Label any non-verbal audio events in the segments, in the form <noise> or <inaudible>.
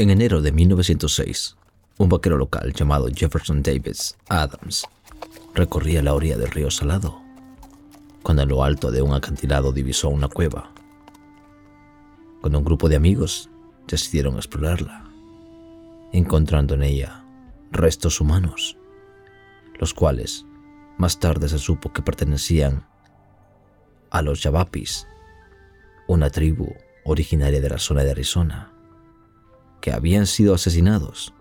En enero de 1906, un vaquero local llamado Jefferson Davis Adams recorría la orilla del río Salado, cuando en lo alto de un acantilado divisó una cueva. Con un grupo de amigos decidieron explorarla, encontrando en ella restos humanos, los cuales más tarde se supo que pertenecían a los Yavapis, una tribu originaria de la zona de Arizona, que habían sido asesinados.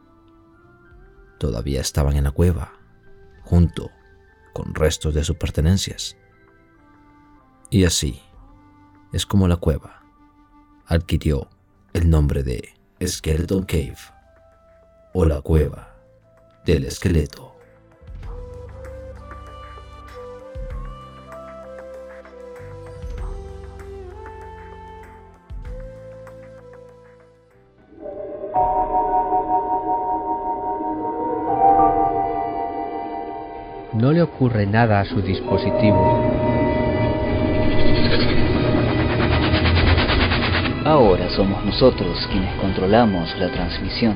Todavía estaban en la cueva, junto con restos de sus pertenencias. Y así es como la cueva adquirió el nombre de Skeleton Cave o la cueva del esqueleto. Ocurre nada a su dispositivo. Ahora somos nosotros quienes controlamos la transmisión.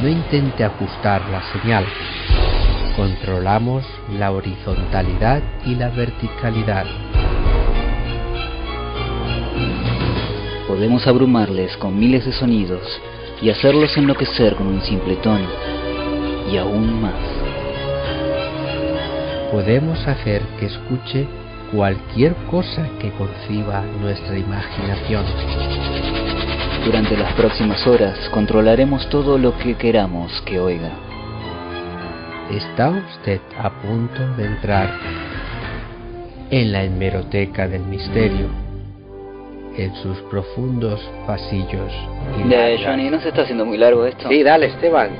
No intente ajustar la señal. Controlamos la horizontalidad y la verticalidad. Podemos abrumarles con miles de sonidos y hacerlos enloquecer con un simple tono. Y aún más. Podemos hacer que escuche cualquier cosa que conciba nuestra imaginación. Durante las próximas horas controlaremos todo lo que queramos que oiga. Está usted a punto de entrar en la hemeroteca del misterio, en sus profundos pasillos. Ya, Johnny, ¿no se está haciendo muy largo esto? Sí, dale, Esteban.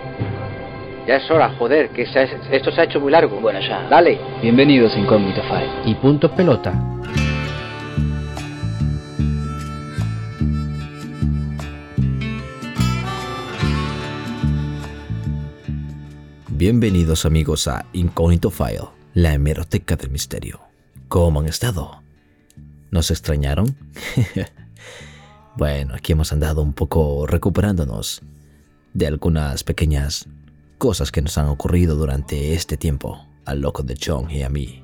Ya es hora, joder, que se ha- esto se ha hecho muy largo. Bueno, ya. Dale. Bienvenidos a Incógnito File. Y punto pelota. Bienvenidos amigos a Incognito File, la hemeroteca del misterio. ¿Cómo han estado? ¿Nos extrañaron? <laughs> bueno, aquí hemos andado un poco recuperándonos de algunas pequeñas cosas que nos han ocurrido durante este tiempo al loco de John y a mí.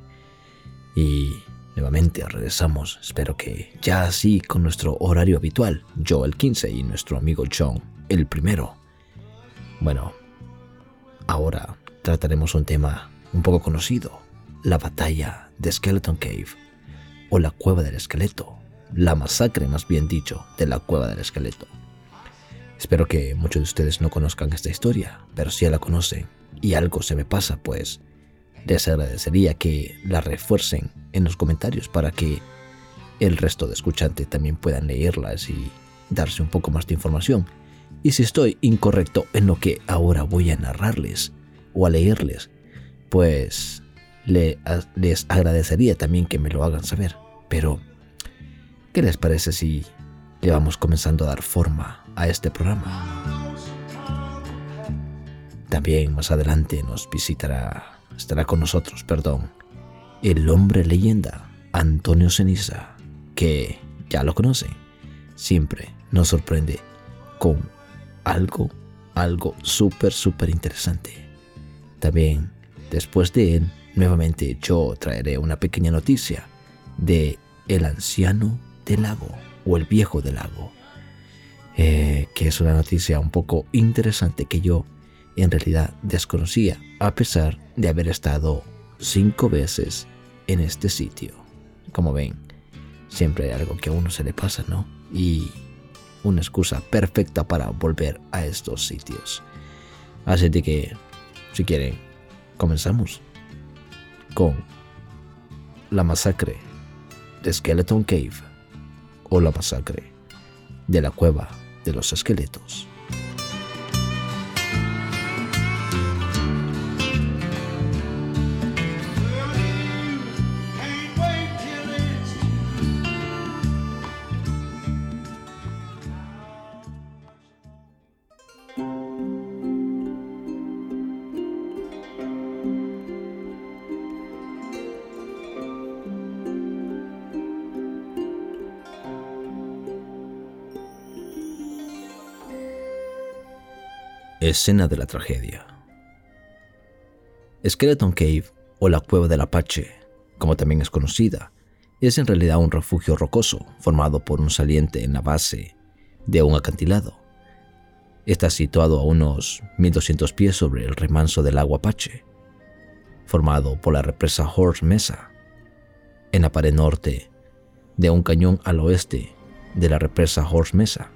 Y nuevamente regresamos, espero que ya así con nuestro horario habitual, yo el 15 y nuestro amigo John el primero. Bueno, Ahora trataremos un tema un poco conocido, la batalla de Skeleton Cave, o la cueva del esqueleto, la masacre más bien dicho de la cueva del esqueleto. Espero que muchos de ustedes no conozcan esta historia, pero si la conocen y algo se me pasa, pues les agradecería que la refuercen en los comentarios para que el resto de escuchantes también puedan leerlas y darse un poco más de información. Y si estoy incorrecto en lo que ahora voy a narrarles o a leerles, pues les agradecería también que me lo hagan saber. Pero, ¿qué les parece si le vamos comenzando a dar forma a este programa? También más adelante nos visitará, estará con nosotros, perdón, el hombre leyenda Antonio Ceniza, que ya lo conocen, siempre nos sorprende con algo, algo súper, súper interesante. También, después de él, nuevamente yo traeré una pequeña noticia de el anciano del lago o el viejo del lago, eh, que es una noticia un poco interesante que yo en realidad desconocía, a pesar de haber estado cinco veces en este sitio. Como ven, siempre hay algo que a uno se le pasa, ¿no? Y una excusa perfecta para volver a estos sitios. Así de que, si quieren, comenzamos con la masacre de Skeleton Cave o la masacre de la cueva de los esqueletos. Escena de la tragedia. Skeleton Cave, o la Cueva del Apache, como también es conocida, es en realidad un refugio rocoso formado por un saliente en la base de un acantilado. Está situado a unos 1200 pies sobre el remanso del agua Apache, formado por la represa Horse Mesa, en la pared norte de un cañón al oeste de la represa Horse Mesa.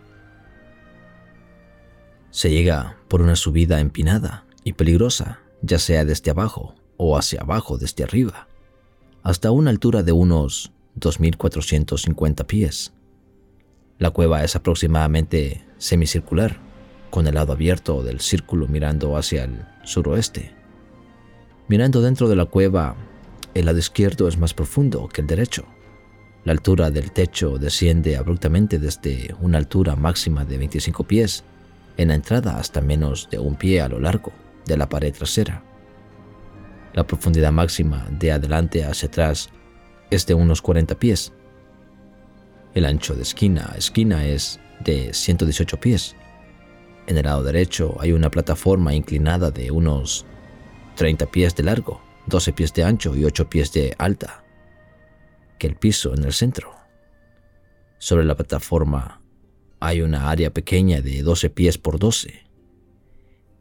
Se llega por una subida empinada y peligrosa, ya sea desde abajo o hacia abajo desde arriba, hasta una altura de unos 2.450 pies. La cueva es aproximadamente semicircular, con el lado abierto del círculo mirando hacia el suroeste. Mirando dentro de la cueva, el lado izquierdo es más profundo que el derecho. La altura del techo desciende abruptamente desde una altura máxima de 25 pies en la entrada hasta menos de un pie a lo largo de la pared trasera. La profundidad máxima de adelante hacia atrás es de unos 40 pies. El ancho de esquina a esquina es de 118 pies. En el lado derecho hay una plataforma inclinada de unos 30 pies de largo, 12 pies de ancho y 8 pies de alta, que el piso en el centro. Sobre la plataforma hay una área pequeña de 12 pies por 12,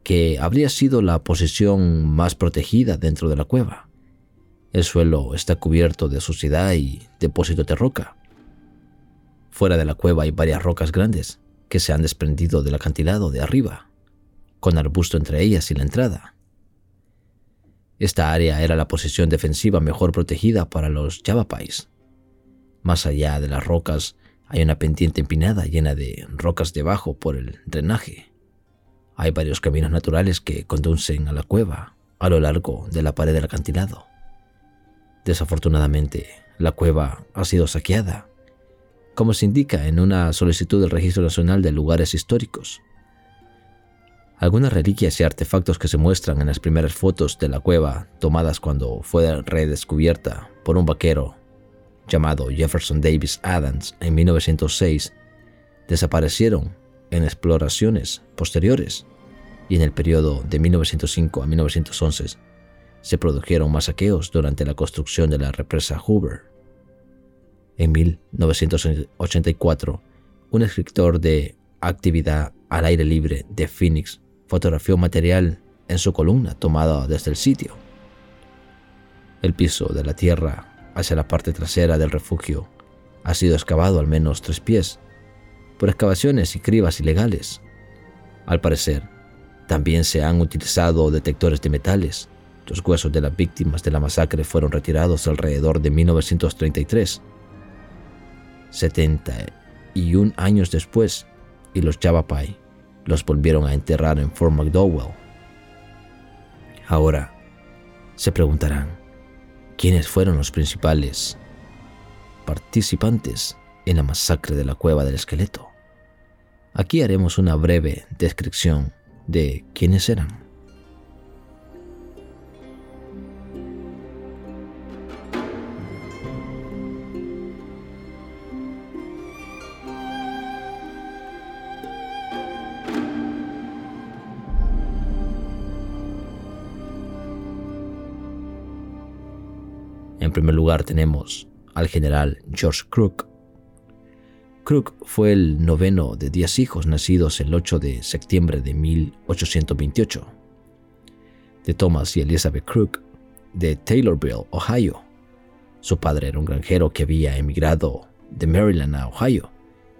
que habría sido la posición más protegida dentro de la cueva. El suelo está cubierto de suciedad y depósitos de roca. Fuera de la cueva hay varias rocas grandes que se han desprendido del acantilado de arriba, con arbusto entre ellas y la entrada. Esta área era la posición defensiva mejor protegida para los Yavapais. Más allá de las rocas hay una pendiente empinada llena de rocas debajo por el drenaje. Hay varios caminos naturales que conducen a la cueva a lo largo de la pared del acantilado. Desafortunadamente, la cueva ha sido saqueada, como se indica en una solicitud del Registro Nacional de Lugares Históricos. Algunas reliquias y artefactos que se muestran en las primeras fotos de la cueva tomadas cuando fue redescubierta por un vaquero llamado Jefferson Davis Adams en 1906 desaparecieron en exploraciones posteriores y en el periodo de 1905 a 1911 se produjeron más saqueos durante la construcción de la represa Hoover. En 1984, un escritor de actividad al aire libre de Phoenix fotografió material en su columna tomada desde el sitio. El piso de la tierra hacia la parte trasera del refugio ha sido excavado al menos tres pies por excavaciones y cribas ilegales. Al parecer, también se han utilizado detectores de metales. Los huesos de las víctimas de la masacre fueron retirados alrededor de 1933. 71 años después, y los Yavapai los volvieron a enterrar en Fort McDowell. Ahora, se preguntarán, quiénes fueron los principales participantes en la masacre de la cueva del esqueleto. Aquí haremos una breve descripción de quiénes eran. En primer lugar tenemos al general George Crook. Crook fue el noveno de diez hijos nacidos el 8 de septiembre de 1828, de Thomas y Elizabeth Crook de Taylorville, Ohio. Su padre era un granjero que había emigrado de Maryland a Ohio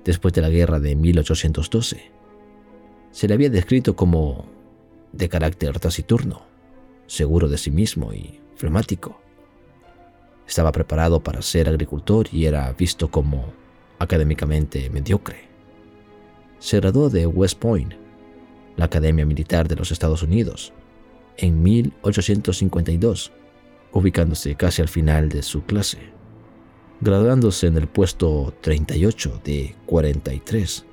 después de la guerra de 1812. Se le había descrito como de carácter taciturno, seguro de sí mismo y flemático. Estaba preparado para ser agricultor y era visto como académicamente mediocre. Se graduó de West Point, la Academia Militar de los Estados Unidos, en 1852, ubicándose casi al final de su clase, graduándose en el puesto 38 de 43.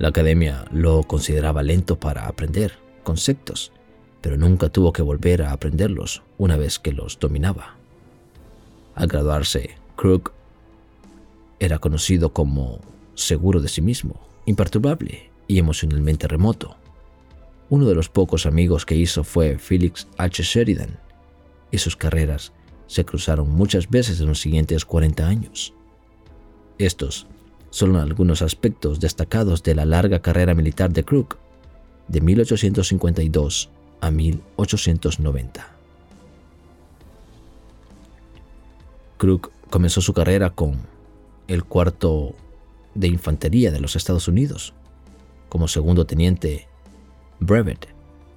La academia lo consideraba lento para aprender conceptos, pero nunca tuvo que volver a aprenderlos una vez que los dominaba. Al graduarse, Crook era conocido como seguro de sí mismo, imperturbable y emocionalmente remoto. Uno de los pocos amigos que hizo fue Felix H. Sheridan, y sus carreras se cruzaron muchas veces en los siguientes 40 años. Estos son algunos aspectos destacados de la larga carrera militar de Crook, de 1852 a 1890. Crook comenzó su carrera con el cuarto de infantería de los Estados Unidos, como segundo teniente brevet,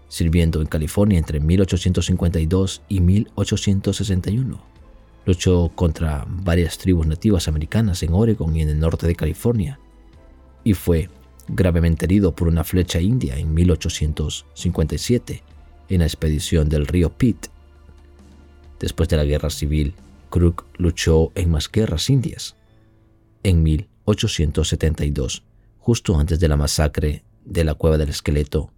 sirviendo en California entre 1852 y 1861 Luchó contra varias tribus nativas americanas en Oregon y en el norte de California, y fue gravemente herido por una flecha india en 1857 en la expedición del río Pitt. Después de la guerra civil, Crook luchó en más guerras indias. En 1872, justo antes de la masacre de la Cueva del Esqueleto,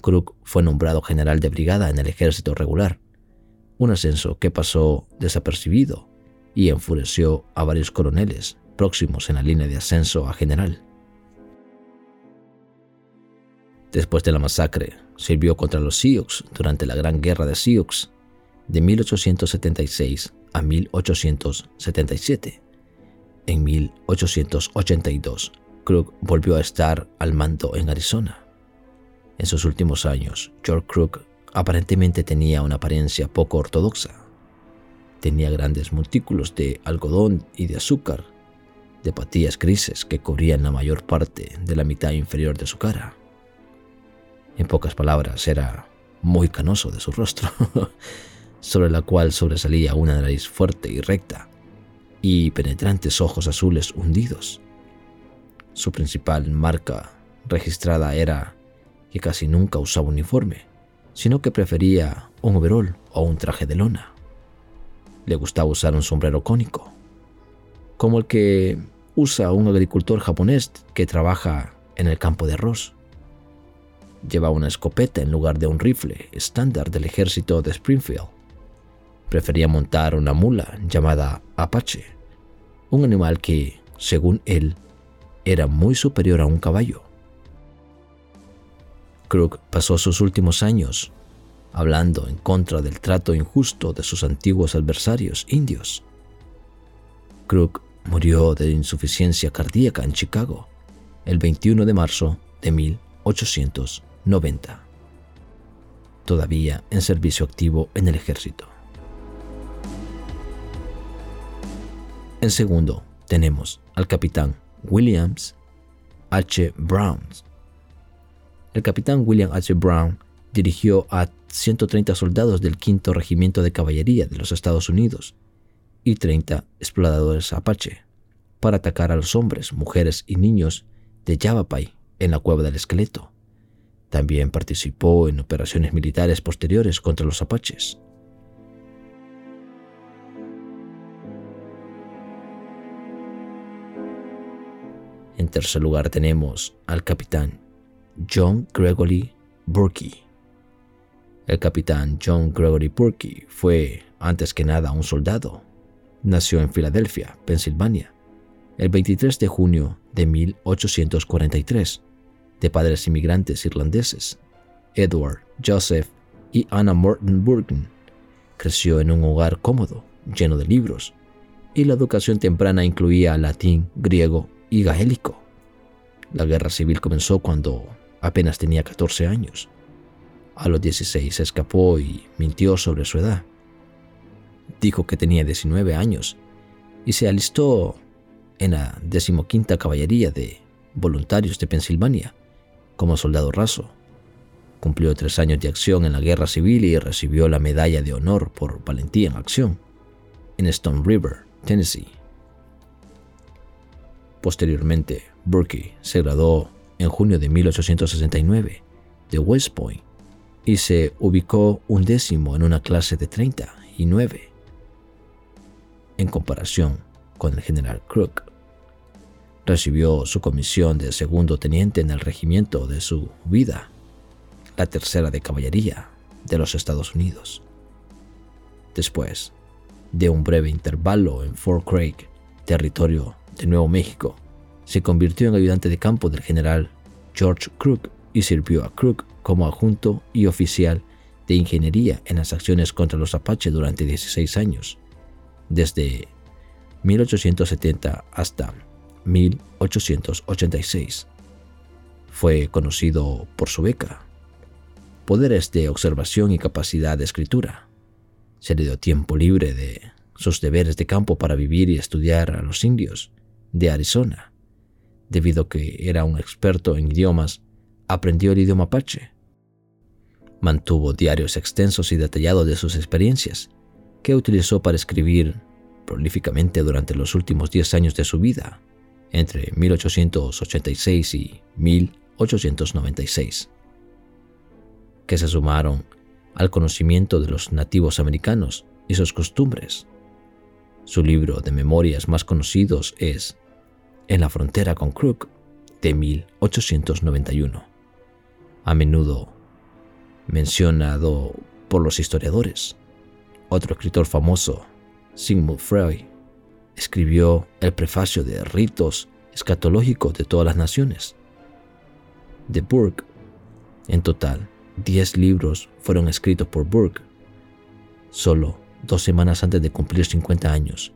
Crook fue nombrado general de brigada en el ejército regular un ascenso que pasó desapercibido y enfureció a varios coroneles próximos en la línea de ascenso a general. Después de la masacre, sirvió contra los Sioux durante la Gran Guerra de Sioux de 1876 a 1877. En 1882, Crook volvió a estar al mando en Arizona. En sus últimos años, George Crook Aparentemente tenía una apariencia poco ortodoxa. Tenía grandes montículos de algodón y de azúcar, de patillas grises que cubrían la mayor parte de la mitad inferior de su cara. En pocas palabras, era muy canoso de su rostro, <laughs> sobre la cual sobresalía una nariz fuerte y recta, y penetrantes ojos azules hundidos. Su principal marca registrada era que casi nunca usaba uniforme sino que prefería un overol o un traje de lona. Le gustaba usar un sombrero cónico, como el que usa un agricultor japonés que trabaja en el campo de arroz. Lleva una escopeta en lugar de un rifle estándar del ejército de Springfield. Prefería montar una mula llamada Apache, un animal que, según él, era muy superior a un caballo. Crook pasó sus últimos años hablando en contra del trato injusto de sus antiguos adversarios indios. Crook murió de insuficiencia cardíaca en Chicago el 21 de marzo de 1890, todavía en servicio activo en el ejército. En segundo, tenemos al capitán Williams H. Brown, el capitán William H. Brown dirigió a 130 soldados del 5 Regimiento de Caballería de los Estados Unidos y 30 exploradores Apache para atacar a los hombres, mujeres y niños de Yavapai en la Cueva del Esqueleto. También participó en operaciones militares posteriores contra los apaches. En tercer lugar tenemos al capitán John Gregory Burke. El capitán John Gregory Burke fue, antes que nada, un soldado. Nació en Filadelfia, Pensilvania, el 23 de junio de 1843, de padres inmigrantes irlandeses, Edward, Joseph y Anna Morton Burke. Creció en un hogar cómodo, lleno de libros, y la educación temprana incluía latín, griego y gaélico. La guerra civil comenzó cuando Apenas tenía 14 años. A los 16 se escapó y mintió sobre su edad. Dijo que tenía 19 años y se alistó en la decimoquinta caballería de voluntarios de Pensilvania como soldado raso. Cumplió tres años de acción en la guerra civil y recibió la medalla de honor por valentía en acción en Stone River, Tennessee. Posteriormente, Burke se graduó en junio de 1869 de West Point y se ubicó un décimo en una clase de 39 en comparación con el general Crook. Recibió su comisión de segundo teniente en el regimiento de su vida, la tercera de caballería de los Estados Unidos. Después de un breve intervalo en Fort Craig, territorio de Nuevo México, se convirtió en ayudante de campo del general George Crook y sirvió a Crook como adjunto y oficial de ingeniería en las acciones contra los Apache durante 16 años, desde 1870 hasta 1886. Fue conocido por su beca, poderes de observación y capacidad de escritura. Se le dio tiempo libre de sus deberes de campo para vivir y estudiar a los indios de Arizona. Debido a que era un experto en idiomas, aprendió el idioma apache. Mantuvo diarios extensos y detallados de sus experiencias, que utilizó para escribir prolíficamente durante los últimos 10 años de su vida, entre 1886 y 1896, que se sumaron al conocimiento de los nativos americanos y sus costumbres. Su libro de memorias más conocidos es En la frontera con Crook, de 1891, a menudo mencionado por los historiadores. Otro escritor famoso, Sigmund Freud, escribió el prefacio de ritos escatológicos de todas las naciones. De Burke, en total, 10 libros fueron escritos por Burke. Solo dos semanas antes de cumplir 50 años,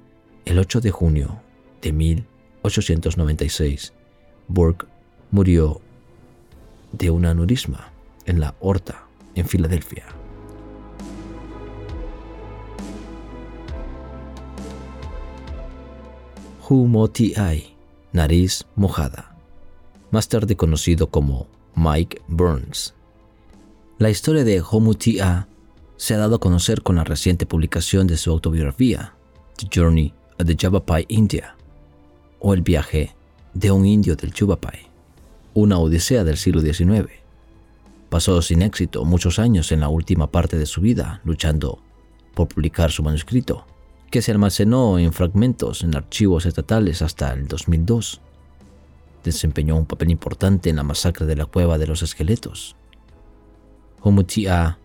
el 8 de junio de 1896, Burke murió de un aneurisma en la aorta en Filadelfia. Humoti-Ai, nariz mojada, más tarde conocido como Mike Burns. La historia de Homutia se ha dado a conocer con la reciente publicación de su autobiografía, The Journey of the Javapai India, o El viaje de un indio del Javapai, una odisea del siglo XIX. Pasó sin éxito muchos años en la última parte de su vida luchando por publicar su manuscrito, que se almacenó en fragmentos en archivos estatales hasta el 2002. Desempeñó un papel importante en la masacre de la Cueva de los Esqueletos. Homutia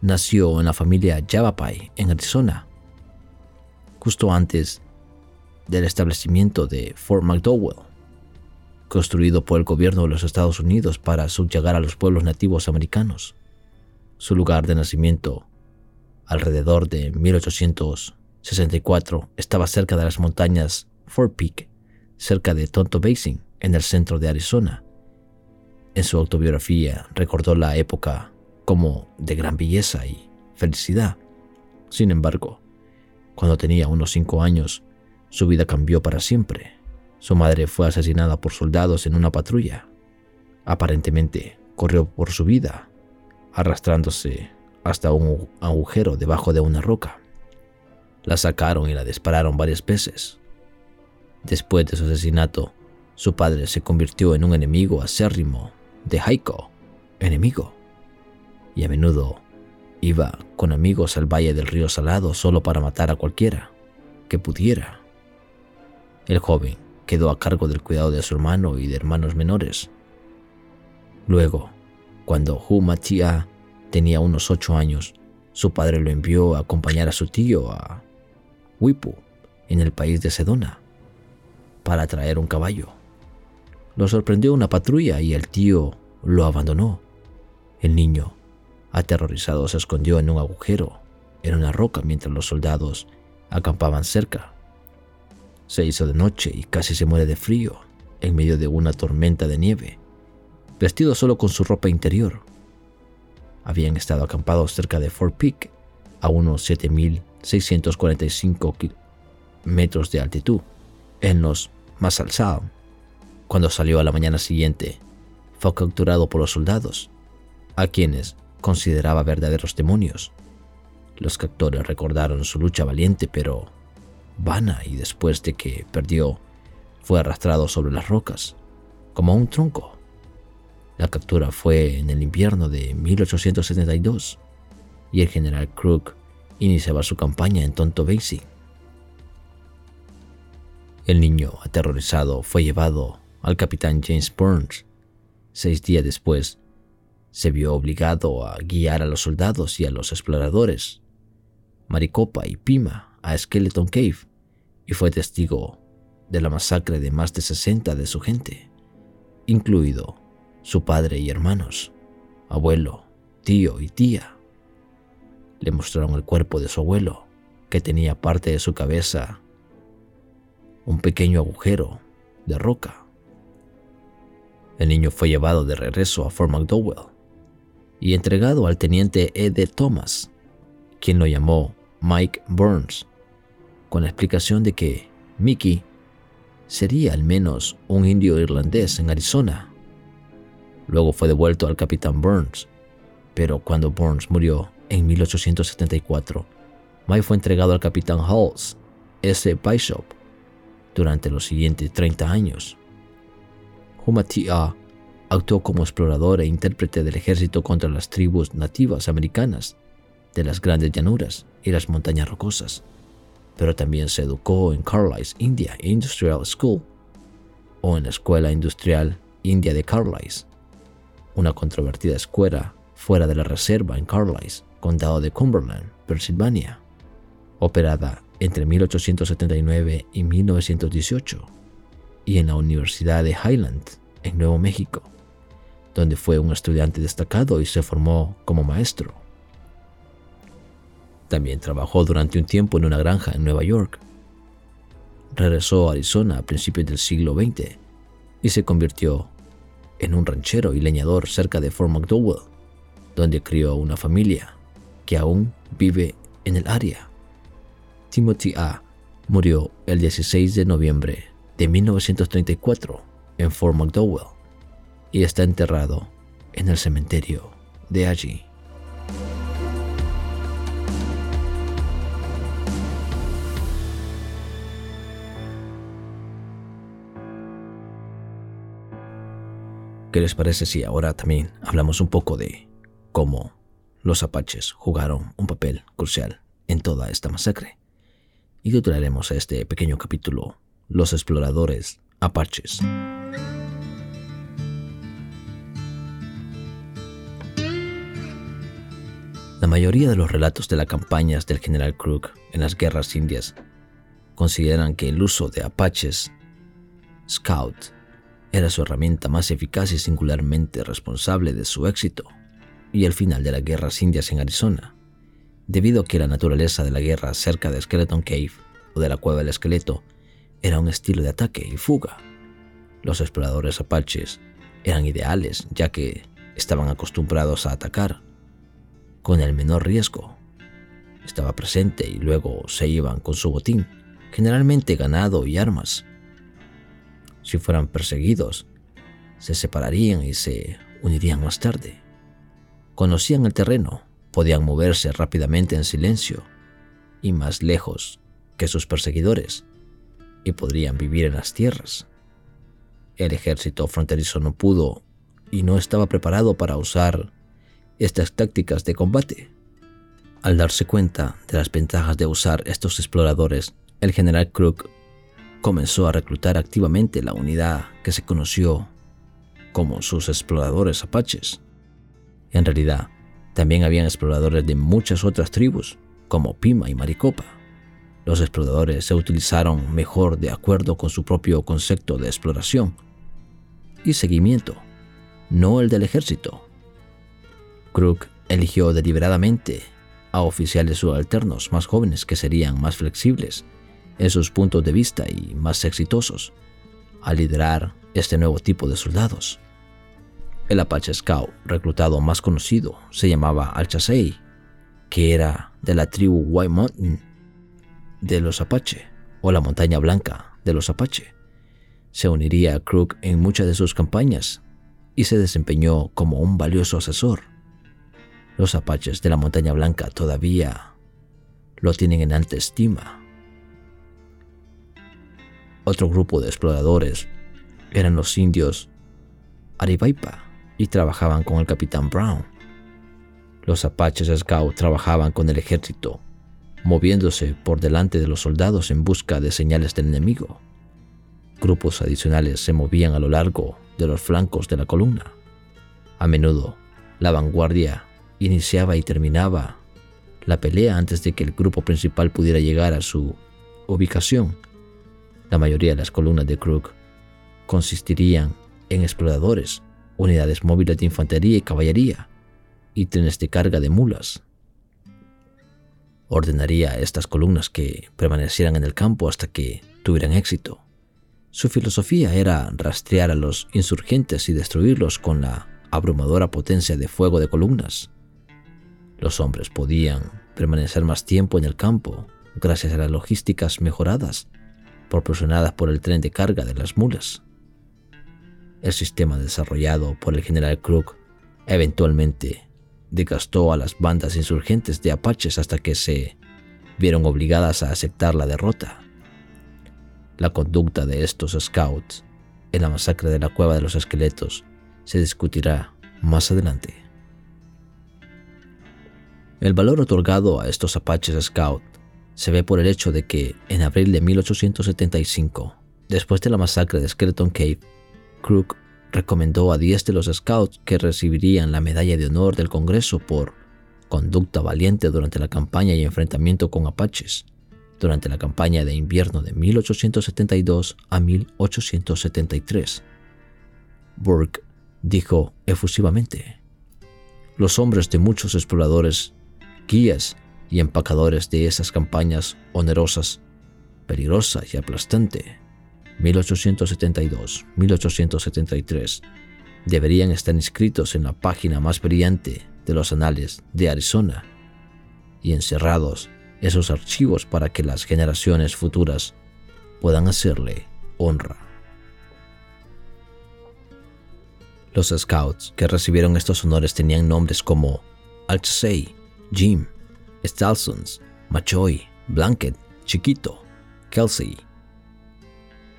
nació en la familia Yavapai en Arizona, justo antes del establecimiento de Fort McDowell, construido por el gobierno de los Estados Unidos para subyagar a los pueblos nativos americanos. Su lugar de nacimiento, alrededor de 1800 64 estaba cerca de las montañas Fort Peak, cerca de Tonto Basin, en el centro de Arizona. En su autobiografía recordó la época como de gran belleza y felicidad. Sin embargo, cuando tenía unos cinco años, su vida cambió para siempre. Su madre fue asesinada por soldados en una patrulla. Aparentemente, corrió por su vida, arrastrándose hasta un agujero debajo de una roca. La sacaron y la dispararon varias veces. Después de su asesinato, su padre se convirtió en un enemigo acérrimo de Haiko, enemigo, y a menudo iba con amigos al valle del río Salado solo para matar a cualquiera que pudiera. El joven quedó a cargo del cuidado de su hermano y de hermanos menores. Luego, cuando Hu Matia tenía unos ocho años, su padre lo envió a acompañar a su tío a Wipu, en el país de Sedona, para traer un caballo. Lo sorprendió una patrulla y el tío lo abandonó. El niño, aterrorizado, se escondió en un agujero, en una roca, mientras los soldados acampaban cerca. Se hizo de noche y casi se muere de frío en medio de una tormenta de nieve, vestido solo con su ropa interior. Habían estado acampados cerca de Fort Peak, a unos 7000 645 metros de altitud, en los alzados. Cuando salió a la mañana siguiente, fue capturado por los soldados, a quienes consideraba verdaderos demonios. Los captores recordaron su lucha valiente pero vana y después de que perdió, fue arrastrado sobre las rocas, como un tronco. La captura fue en el invierno de 1872 y el general Crook iniciaba su campaña en Tonto Basin. El niño, aterrorizado, fue llevado al capitán James Burns. Seis días después, se vio obligado a guiar a los soldados y a los exploradores, Maricopa y Pima, a Skeleton Cave, y fue testigo de la masacre de más de 60 de su gente, incluido su padre y hermanos. abuelo, tío y tía. Le mostraron el cuerpo de su abuelo, que tenía parte de su cabeza un pequeño agujero de roca. El niño fue llevado de regreso a Fort McDowell y entregado al teniente Ed Thomas, quien lo llamó Mike Burns, con la explicación de que Mickey sería al menos un indio irlandés en Arizona. Luego fue devuelto al capitán Burns, pero cuando Burns murió en 1874, Mike fue entregado al capitán Halls S. Bishop durante los siguientes 30 años. Humatia actuó como explorador e intérprete del ejército contra las tribus nativas americanas de las grandes llanuras y las montañas rocosas, pero también se educó en Carlisle India Industrial School o en la Escuela Industrial India de Carlisle, una controvertida escuela fuera de la reserva en Carlisle, condado de Cumberland, Pennsylvania, operada entre 1879 y 1918, y en la Universidad de Highland, en Nuevo México, donde fue un estudiante destacado y se formó como maestro. También trabajó durante un tiempo en una granja en Nueva York. Regresó a Arizona a principios del siglo XX y se convirtió en un ranchero y leñador cerca de Fort McDowell, donde crió una familia que aún vive en el área. Timothy A. murió el 16 de noviembre de 1934 en Fort McDowell y está enterrado en el cementerio de allí. ¿Qué les parece si ahora también hablamos un poco de cómo los apaches jugaron un papel crucial en toda esta masacre? Y titularemos a este pequeño capítulo Los exploradores apaches. La mayoría de los relatos de las campañas del general Crook en las guerras indias consideran que el uso de apaches scout era su herramienta más eficaz y singularmente responsable de su éxito y el final de las guerras indias en Arizona, debido a que la naturaleza de la guerra cerca de Skeleton Cave o de la cueva del esqueleto era un estilo de ataque y fuga. Los exploradores apaches eran ideales ya que estaban acostumbrados a atacar con el menor riesgo. Estaba presente y luego se iban con su botín, generalmente ganado y armas si fueran perseguidos, se separarían y se unirían más tarde. Conocían el terreno, podían moverse rápidamente en silencio y más lejos que sus perseguidores, y podrían vivir en las tierras. El ejército fronterizo no pudo y no estaba preparado para usar estas tácticas de combate. Al darse cuenta de las ventajas de usar estos exploradores, el general Crook comenzó a reclutar activamente la unidad que se conoció como sus exploradores apaches. En realidad, también habían exploradores de muchas otras tribus, como Pima y Maricopa. Los exploradores se utilizaron mejor de acuerdo con su propio concepto de exploración y seguimiento, no el del ejército. Crook eligió deliberadamente a oficiales subalternos más jóvenes que serían más flexibles en sus puntos de vista y más exitosos al liderar este nuevo tipo de soldados. El Apache Scout reclutado más conocido se llamaba Alchasey, que era de la tribu White Mountain de los Apache o la Montaña Blanca de los Apache. Se uniría a Crook en muchas de sus campañas y se desempeñó como un valioso asesor. Los Apaches de la Montaña Blanca todavía lo tienen en alta estima otro grupo de exploradores eran los indios Aribaipa y trabajaban con el capitán Brown. Los apaches Scout trabajaban con el ejército, moviéndose por delante de los soldados en busca de señales del enemigo. Grupos adicionales se movían a lo largo de los flancos de la columna. A menudo, la vanguardia iniciaba y terminaba la pelea antes de que el grupo principal pudiera llegar a su ubicación la mayoría de las columnas de Crook consistirían en exploradores, unidades móviles de infantería y caballería, y trenes de carga de mulas. Ordenaría a estas columnas que permanecieran en el campo hasta que tuvieran éxito. Su filosofía era rastrear a los insurgentes y destruirlos con la abrumadora potencia de fuego de columnas. Los hombres podían permanecer más tiempo en el campo gracias a las logísticas mejoradas proporcionadas por el tren de carga de las mulas. El sistema desarrollado por el general Crook eventualmente desgastó a las bandas insurgentes de apaches hasta que se vieron obligadas a aceptar la derrota. La conducta de estos scouts en la masacre de la cueva de los esqueletos se discutirá más adelante. El valor otorgado a estos apaches scout se ve por el hecho de que en abril de 1875, después de la masacre de Skeleton Cave, Crook recomendó a 10 de los scouts que recibirían la medalla de honor del Congreso por conducta valiente durante la campaña y enfrentamiento con apaches, durante la campaña de invierno de 1872 a 1873. Burke dijo efusivamente, los hombres de muchos exploradores, guías y empacadores de esas campañas onerosas, peligrosas y aplastante, 1872-1873, deberían estar inscritos en la página más brillante de los anales de Arizona y encerrados esos archivos para que las generaciones futuras puedan hacerle honra. Los scouts que recibieron estos honores tenían nombres como Altsey, Jim, Stalsons, Machoy, Blanket, Chiquito, Kelsey,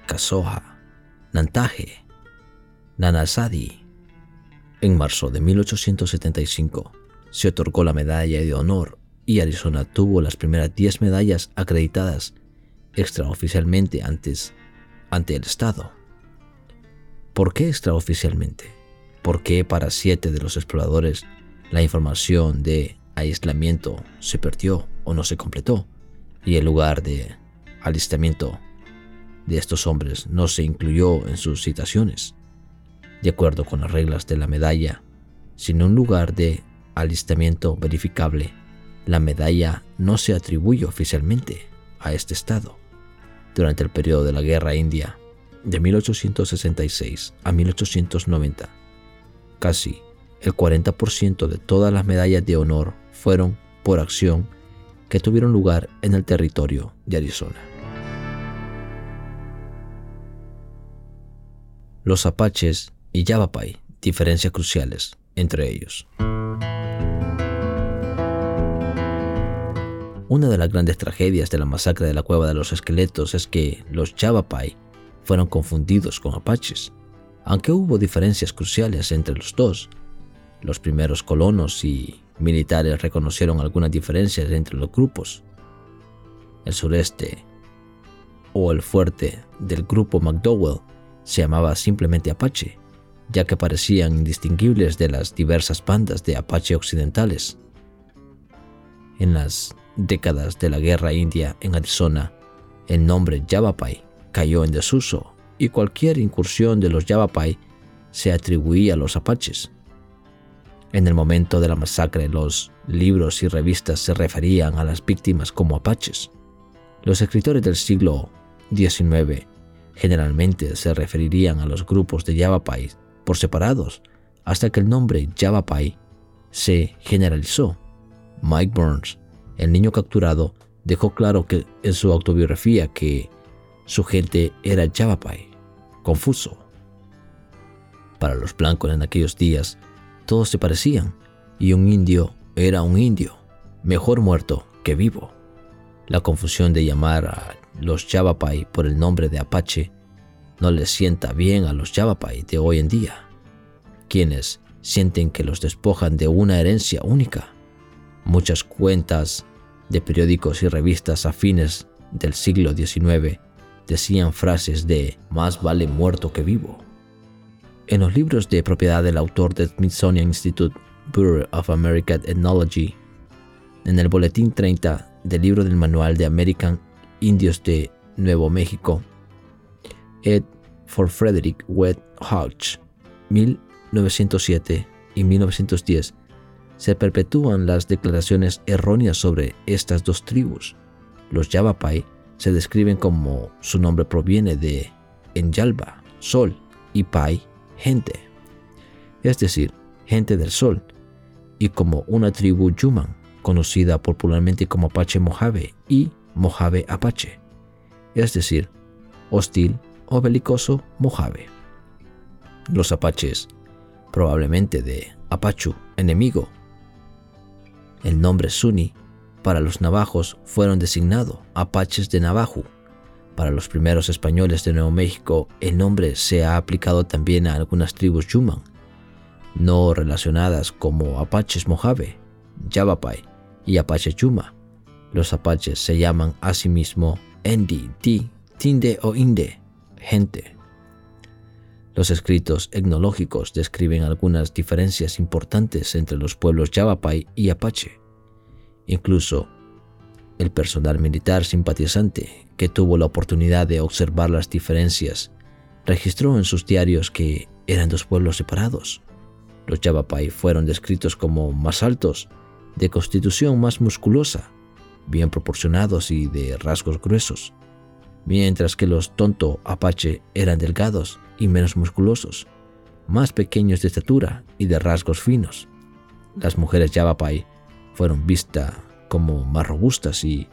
Casoja, Nantaje, Nanasadi. En marzo de 1875 se otorgó la medalla de honor y Arizona tuvo las primeras 10 medallas acreditadas extraoficialmente antes ante el Estado. ¿Por qué extraoficialmente? por qué para siete de los exploradores la información de aislamiento se perdió o no se completó y el lugar de alistamiento de estos hombres no se incluyó en sus citaciones. De acuerdo con las reglas de la medalla, sin un lugar de alistamiento verificable, la medalla no se atribuye oficialmente a este estado. Durante el periodo de la Guerra India, de 1866 a 1890, Casi el 40% de todas las medallas de honor fueron por acción que tuvieron lugar en el territorio de Arizona. Los apaches y Yavapai, diferencias cruciales entre ellos. Una de las grandes tragedias de la masacre de la cueva de los esqueletos es que los Yavapai fueron confundidos con apaches aunque hubo diferencias cruciales entre los dos. Los primeros colonos y militares reconocieron algunas diferencias entre los grupos. El sureste o el fuerte del grupo McDowell se llamaba simplemente Apache, ya que parecían indistinguibles de las diversas bandas de Apache occidentales. En las décadas de la guerra india en Arizona, el nombre Yavapai cayó en desuso y cualquier incursión de los Yavapai se atribuía a los apaches. En el momento de la masacre, los libros y revistas se referían a las víctimas como apaches. Los escritores del siglo XIX generalmente se referirían a los grupos de Yavapai por separados, hasta que el nombre Yavapai se generalizó. Mike Burns, el niño capturado, dejó claro que en su autobiografía que su gente era Yavapai, confuso. Para los blancos en aquellos días, todos se parecían, y un indio era un indio, mejor muerto que vivo. La confusión de llamar a los Yavapai por el nombre de Apache no les sienta bien a los Yavapai de hoy en día, quienes sienten que los despojan de una herencia única. Muchas cuentas de periódicos y revistas afines del siglo XIX decían frases de más vale muerto que vivo. En los libros de propiedad del autor del Smithsonian Institute Bureau of American Ethnology, en el Boletín 30 del libro del Manual de American Indios de Nuevo México, Ed for Frederick Wed Hodge, 1907 y 1910, se perpetúan las declaraciones erróneas sobre estas dos tribus. Los Yavapai se describen como su nombre proviene de Enyalba, sol, y Pai, gente, es decir, gente del sol, y como una tribu Yuman, conocida popularmente como Apache Mojave y Mojave Apache, es decir, hostil o belicoso Mojave. Los apaches, probablemente de Apachu, enemigo. El nombre Suni para los navajos fueron designados Apaches de Navajo. Para los primeros españoles de Nuevo México, el nombre se ha aplicado también a algunas tribus Yuman, no relacionadas como Apaches Mojave, Yavapai y Apache Yuma. Los apaches se llaman a sí mismo Endi, Ti, Tinde o Inde, gente. Los escritos etnológicos describen algunas diferencias importantes entre los pueblos Yavapai y Apache. Incluso el personal militar simpatizante que tuvo la oportunidad de observar las diferencias registró en sus diarios que eran dos pueblos separados. Los Yavapai fueron descritos como más altos, de constitución más musculosa, bien proporcionados y de rasgos gruesos, mientras que los Tonto Apache eran delgados y menos musculosos, más pequeños de estatura y de rasgos finos. Las mujeres Yavapai fueron vistas como más robustas y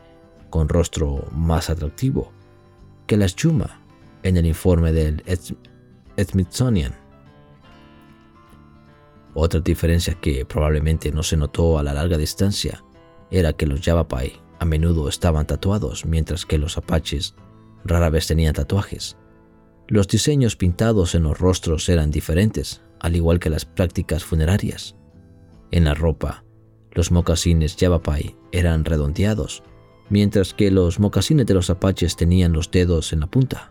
con rostro más atractivo que las Chuma en el informe del Smithsonian. Otra diferencia que probablemente no se notó a la larga distancia era que los Yavapai a menudo estaban tatuados, mientras que los apaches rara vez tenían tatuajes. Los diseños pintados en los rostros eran diferentes, al igual que las prácticas funerarias. En la ropa, los mocasines Yavapai eran redondeados, mientras que los mocasines de los apaches tenían los dedos en la punta.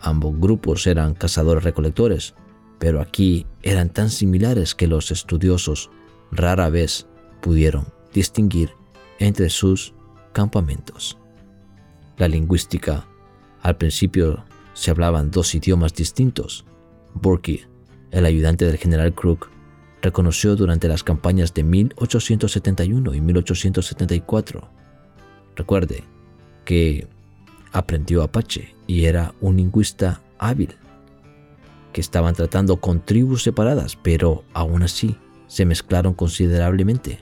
Ambos grupos eran cazadores-recolectores, pero aquí eran tan similares que los estudiosos rara vez pudieron distinguir entre sus campamentos. La lingüística. Al principio se hablaban dos idiomas distintos. Burke, el ayudante del general Crook, reconoció durante las campañas de 1871 y 1874. Recuerde que aprendió Apache y era un lingüista hábil que estaban tratando con tribus separadas, pero aún así se mezclaron considerablemente.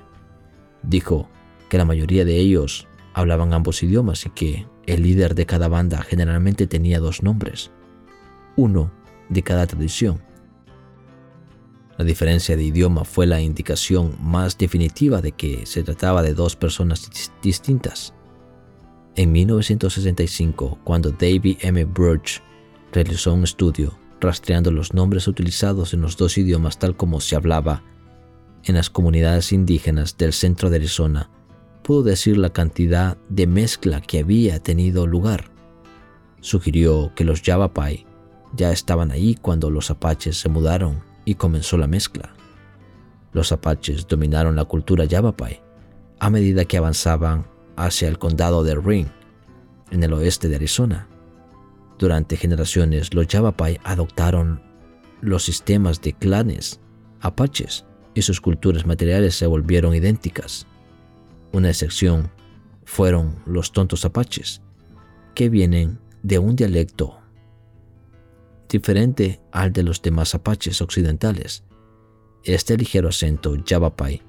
Dijo que la mayoría de ellos hablaban ambos idiomas y que el líder de cada banda generalmente tenía dos nombres, uno de cada tradición. La diferencia de idioma fue la indicación más definitiva de que se trataba de dos personas distintas. En 1965, cuando David M. Birch realizó un estudio rastreando los nombres utilizados en los dos idiomas tal como se hablaba en las comunidades indígenas del centro de Arizona, pudo decir la cantidad de mezcla que había tenido lugar. Sugirió que los Yavapai ya estaban allí cuando los apaches se mudaron y comenzó la mezcla. Los apaches dominaron la cultura Yavapai a medida que avanzaban hacia el condado de Ring, en el oeste de Arizona. Durante generaciones, los Yavapai adoptaron los sistemas de clanes apaches y sus culturas materiales se volvieron idénticas. Una excepción fueron los tontos apaches, que vienen de un dialecto diferente al de los demás apaches occidentales. Este ligero acento Yavapai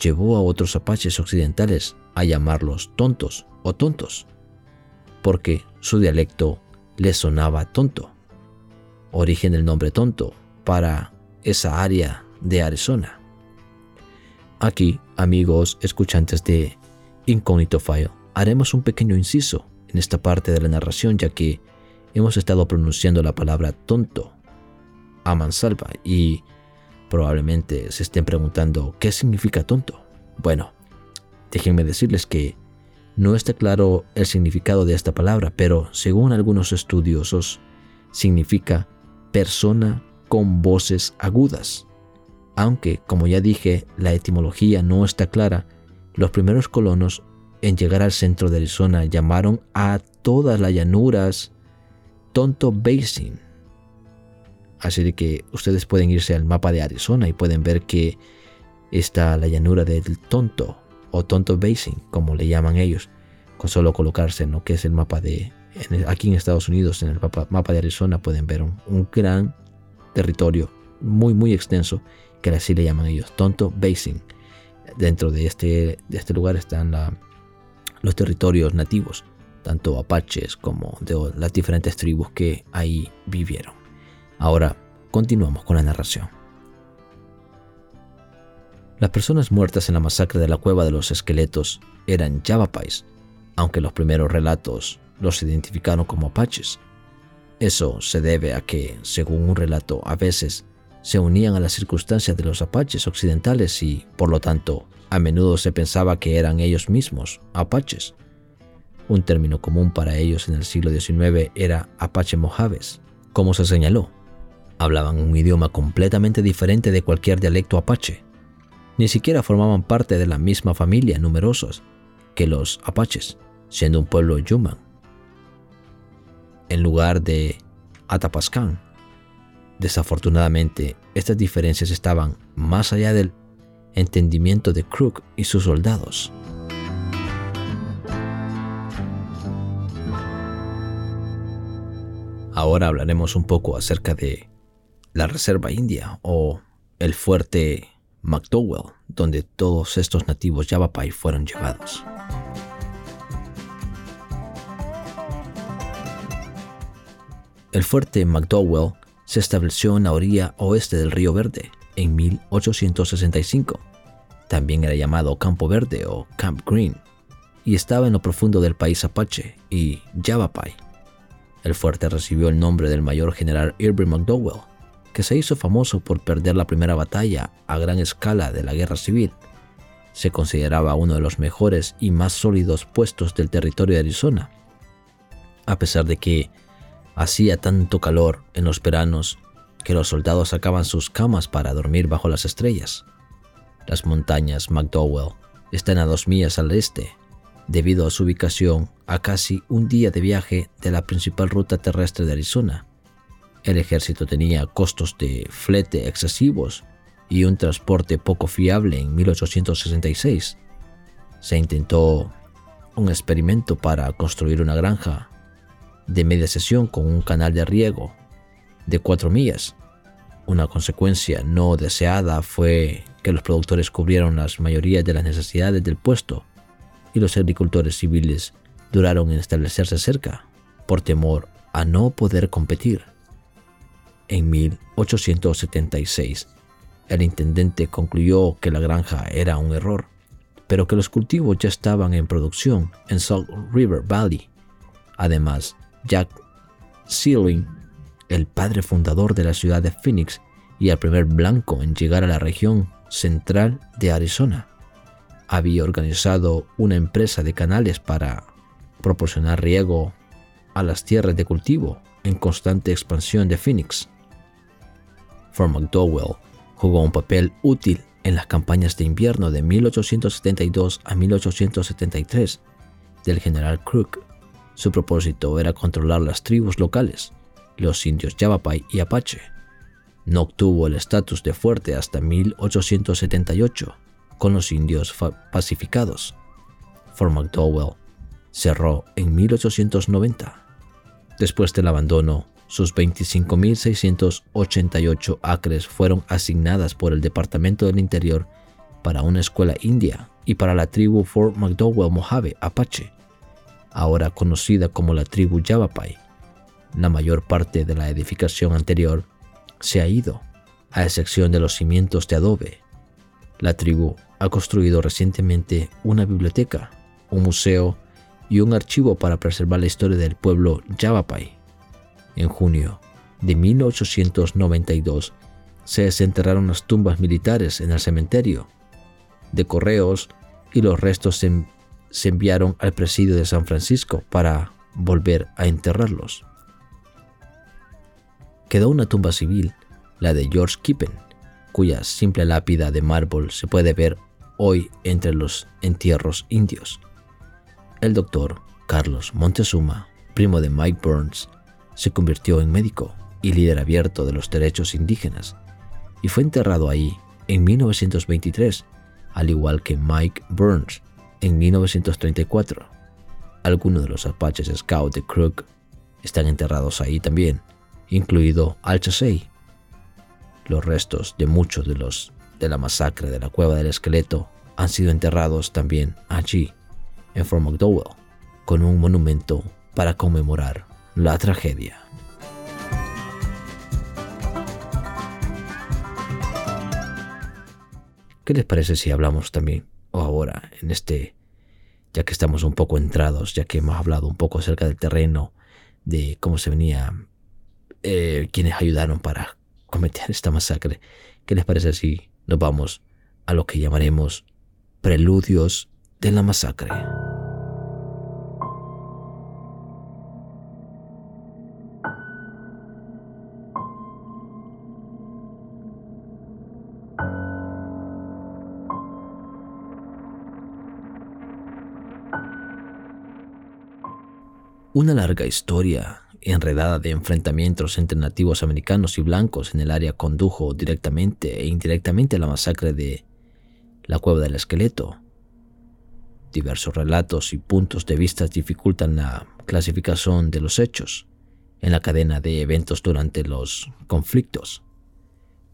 llevó a otros apaches occidentales a llamarlos tontos o tontos, porque su dialecto le sonaba tonto. Origen del nombre tonto para esa área de Arizona. Aquí, amigos escuchantes de Incognito File, haremos un pequeño inciso en esta parte de la narración ya que hemos estado pronunciando la palabra tonto a mansalva y probablemente se estén preguntando qué significa tonto. Bueno, déjenme decirles que no está claro el significado de esta palabra, pero según algunos estudiosos, significa persona con voces agudas. Aunque, como ya dije, la etimología no está clara, los primeros colonos en llegar al centro de Arizona llamaron a todas las llanuras Tonto Basin. Así de que ustedes pueden irse al mapa de Arizona y pueden ver que está la llanura del Tonto o Tonto Basin, como le llaman ellos, con solo colocarse en lo que es el mapa de aquí en Estados Unidos, en el mapa, de Arizona, pueden ver un, gran territorio muy, muy extenso, que así le llaman ellos, Tonto Basin. Dentro de este, de este lugar están los territorios nativos, tanto apaches como de las diferentes tribus que ahí vivieron. Ahora continuamos con la narración. Las personas muertas en la masacre de la cueva de los esqueletos eran Yavapais, aunque los primeros relatos los identificaron como apaches. Eso se debe a que, según un relato, a veces se unían a las circunstancias de los apaches occidentales y, por lo tanto, a menudo se pensaba que eran ellos mismos apaches. Un término común para ellos en el siglo XIX era apache mojaves, como se señaló. Hablaban un idioma completamente diferente de cualquier dialecto apache. Ni siquiera formaban parte de la misma familia numerosos que los apaches, siendo un pueblo yuman en lugar de Atapascán. Desafortunadamente, estas diferencias estaban más allá del entendimiento de Crook y sus soldados. Ahora hablaremos un poco acerca de la Reserva India o el fuerte McDowell, donde todos estos nativos Yavapai fueron llevados. El fuerte McDowell se estableció en la orilla oeste del Río Verde en 1865. También era llamado Campo Verde o Camp Green y estaba en lo profundo del país Apache y Yavapai. El fuerte recibió el nombre del mayor general Irving McDowell, que se hizo famoso por perder la primera batalla a gran escala de la guerra civil. Se consideraba uno de los mejores y más sólidos puestos del territorio de Arizona, a pesar de que Hacía tanto calor en los veranos que los soldados sacaban sus camas para dormir bajo las estrellas. Las montañas McDowell están a dos millas al este, debido a su ubicación a casi un día de viaje de la principal ruta terrestre de Arizona. El ejército tenía costos de flete excesivos y un transporte poco fiable en 1866. Se intentó un experimento para construir una granja de media sesión con un canal de riego de 4 millas. Una consecuencia no deseada fue que los productores cubrieron las mayorías de las necesidades del puesto y los agricultores civiles duraron en establecerse cerca por temor a no poder competir. En 1876, el intendente concluyó que la granja era un error, pero que los cultivos ya estaban en producción en Salt River Valley. Además, Jack Sealing, el padre fundador de la ciudad de Phoenix y el primer blanco en llegar a la región central de Arizona. Había organizado una empresa de canales para proporcionar riego a las tierras de cultivo en constante expansión de Phoenix. Fort McDowell jugó un papel útil en las campañas de invierno de 1872 a 1873 del general Crook su propósito era controlar las tribus locales, los indios Yavapai y Apache. No obtuvo el estatus de fuerte hasta 1878, con los indios pacificados. Fort McDowell cerró en 1890. Después del abandono, sus 25.688 acres fueron asignadas por el Departamento del Interior para una escuela india y para la tribu Fort McDowell Mojave Apache ahora conocida como la tribu Yavapai. La mayor parte de la edificación anterior se ha ido, a excepción de los cimientos de adobe. La tribu ha construido recientemente una biblioteca, un museo y un archivo para preservar la historia del pueblo Yavapai. En junio de 1892 se desenterraron las tumbas militares en el cementerio de correos y los restos se se enviaron al presidio de San Francisco para volver a enterrarlos. Quedó una tumba civil, la de George Kippen, cuya simple lápida de mármol se puede ver hoy entre los entierros indios. El doctor Carlos Montezuma, primo de Mike Burns, se convirtió en médico y líder abierto de los derechos indígenas y fue enterrado ahí en 1923, al igual que Mike Burns en 1934. Algunos de los apaches Scout de Crook están enterrados ahí también, incluido Al Chasey. Los restos de muchos de los de la masacre de la cueva del esqueleto han sido enterrados también allí, en Fort McDowell, con un monumento para conmemorar la tragedia. ¿Qué les parece si hablamos también, o ahora, en este, ya que estamos un poco entrados, ya que hemos hablado un poco acerca del terreno, de cómo se venía, eh, quienes ayudaron para cometer esta masacre, ¿qué les parece si nos vamos a lo que llamaremos preludios de la masacre? Una larga historia enredada de enfrentamientos entre nativos americanos y blancos en el área condujo directamente e indirectamente a la masacre de la cueva del esqueleto. Diversos relatos y puntos de vista dificultan la clasificación de los hechos en la cadena de eventos durante los conflictos.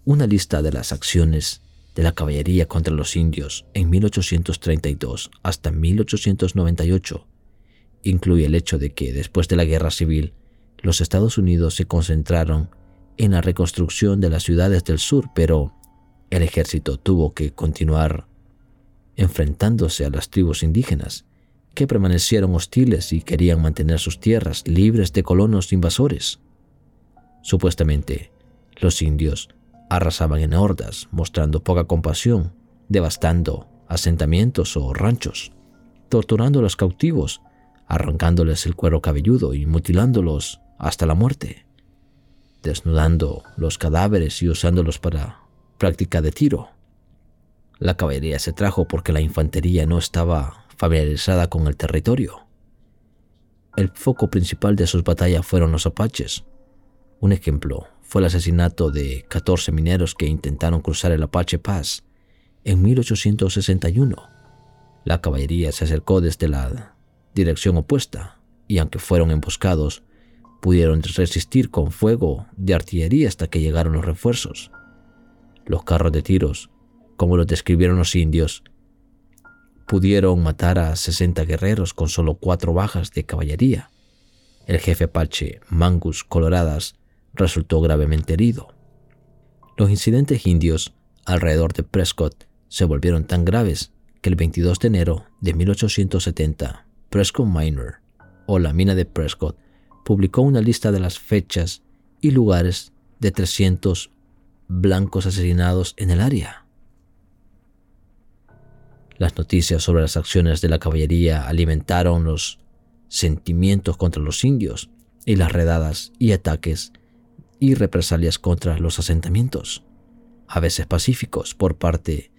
Una lista de las acciones de la caballería contra los indios en 1832 hasta 1898 incluye el hecho de que después de la guerra civil, los Estados Unidos se concentraron en la reconstrucción de las ciudades del sur, pero el ejército tuvo que continuar enfrentándose a las tribus indígenas, que permanecieron hostiles y querían mantener sus tierras libres de colonos invasores. Supuestamente, los indios arrasaban en hordas, mostrando poca compasión, devastando asentamientos o ranchos, torturando a los cautivos arrancándoles el cuero cabelludo y mutilándolos hasta la muerte, desnudando los cadáveres y usándolos para práctica de tiro. La caballería se trajo porque la infantería no estaba familiarizada con el territorio. El foco principal de sus batallas fueron los apaches. Un ejemplo fue el asesinato de 14 mineros que intentaron cruzar el Apache Pass en 1861. La caballería se acercó desde la dirección opuesta, y aunque fueron emboscados, pudieron resistir con fuego de artillería hasta que llegaron los refuerzos. Los carros de tiros, como los describieron los indios, pudieron matar a 60 guerreros con solo cuatro bajas de caballería. El jefe Apache, Mangus Coloradas, resultó gravemente herido. Los incidentes indios alrededor de Prescott se volvieron tan graves que el 22 de enero de 1870 Prescott Minor, o la mina de Prescott, publicó una lista de las fechas y lugares de 300 blancos asesinados en el área. Las noticias sobre las acciones de la caballería alimentaron los sentimientos contra los indios y las redadas y ataques y represalias contra los asentamientos, a veces pacíficos por parte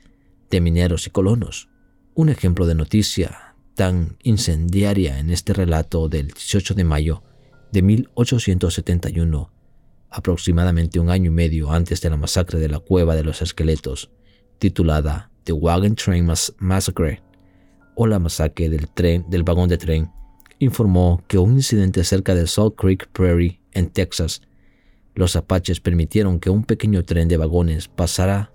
de mineros y colonos. Un ejemplo de noticia tan incendiaria en este relato del 18 de mayo de 1871, aproximadamente un año y medio antes de la masacre de la Cueva de los Esqueletos, titulada The Wagon Train Massacre o la masacre del tren del vagón de tren, informó que un incidente cerca de Salt Creek Prairie en Texas, los apaches permitieron que un pequeño tren de vagones pasara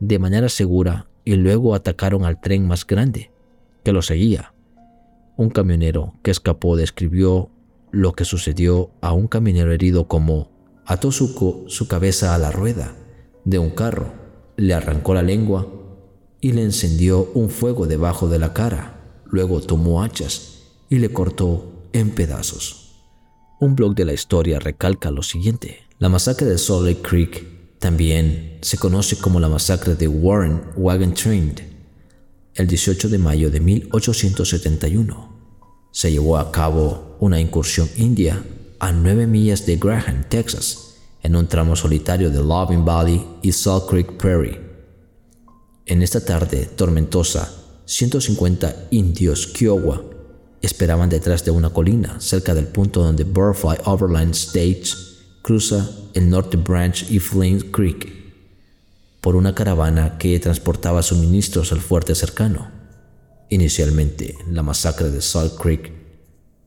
de manera segura y luego atacaron al tren más grande que lo seguía. Un camionero que escapó describió lo que sucedió a un camionero herido como ató su, su cabeza a la rueda de un carro, le arrancó la lengua y le encendió un fuego debajo de la cara. Luego tomó hachas y le cortó en pedazos. Un blog de la historia recalca lo siguiente. La masacre de Salt Lake Creek también se conoce como la masacre de Warren Wagon Train el 18 de mayo de 1871, se llevó a cabo una incursión india a nueve millas de Graham, Texas, en un tramo solitario de Loving Valley y Salt Creek Prairie. En esta tarde tormentosa, 150 indios Kiowa esperaban detrás de una colina cerca del punto donde Butterfly Overland Stage cruza el North Branch y Flame Creek por una caravana que transportaba suministros al fuerte cercano. Inicialmente, la masacre de Salt Creek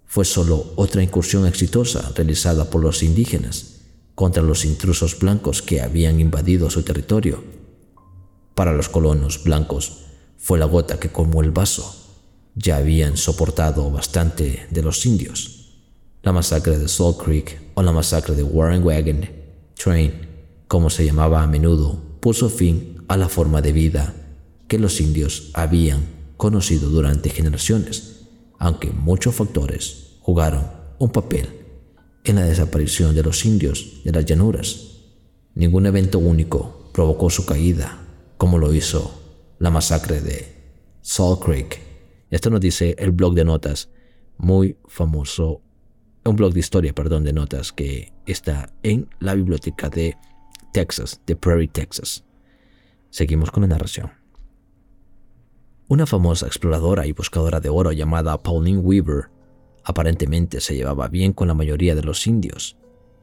fue solo otra incursión exitosa realizada por los indígenas contra los intrusos blancos que habían invadido su territorio. Para los colonos blancos fue la gota que colmó el vaso. Ya habían soportado bastante de los indios. La masacre de Salt Creek o la masacre de Warren Wagon Train, como se llamaba a menudo, puso fin a la forma de vida que los indios habían conocido durante generaciones, aunque muchos factores jugaron un papel en la desaparición de los indios de las llanuras. Ningún evento único provocó su caída, como lo hizo la masacre de Salt Creek. Esto nos dice el blog de notas muy famoso, un blog de historia, perdón, de notas que está en la biblioteca de Texas, de Prairie, Texas. Seguimos con la narración. Una famosa exploradora y buscadora de oro llamada Pauline Weaver aparentemente se llevaba bien con la mayoría de los indios.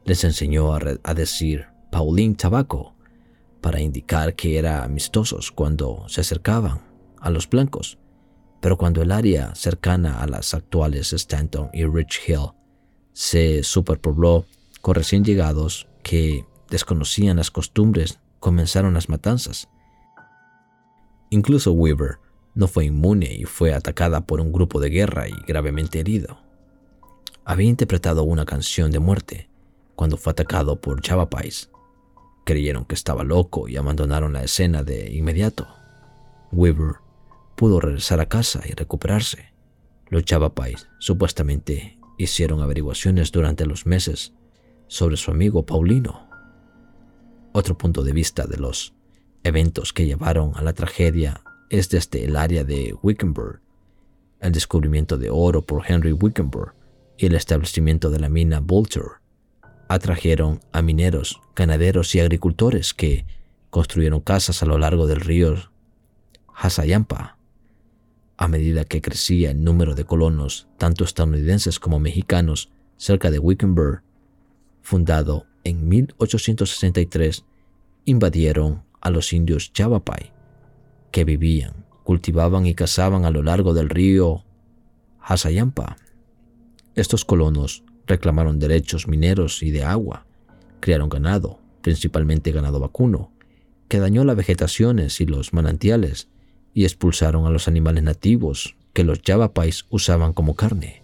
Les enseñó a, decir Pauline Tabaco para indicar que eran amistosos cuando se acercaban a los blancos, pero cuando el área cercana a las actuales Stanton y Rich Hill se superpobló con recién llegados que desconocían las costumbres, comenzaron las matanzas. Incluso Weaver no fue inmune y fue atacada por un grupo de guerra y gravemente herido. Había interpretado una canción de muerte cuando fue atacado por Chavapais. Creyeron que estaba loco y abandonaron la escena de inmediato. Weaver pudo regresar a casa y recuperarse. Los Chavapais supuestamente hicieron averiguaciones durante los meses sobre su amigo Paulino. Otro punto de vista de los eventos que llevaron a la tragedia es desde el área de Wickenburg, el descubrimiento de oro por Henry Wickenburg y el establecimiento de la mina Vulture atrajeron a mineros, ganaderos y agricultores que construyeron casas a lo largo del río Hasayampa. A medida que crecía el número de colonos, tanto estadounidenses como mexicanos, cerca de Wickenburg, fundado en 1863, invadieron a los indios Yavapai, que vivían, cultivaban y cazaban a lo largo del río Hasayampa. Estos colonos reclamaron derechos mineros y de agua, criaron ganado, principalmente ganado vacuno, que dañó las vegetaciones y los manantiales, y expulsaron a los animales nativos que los Yavapais usaban como carne.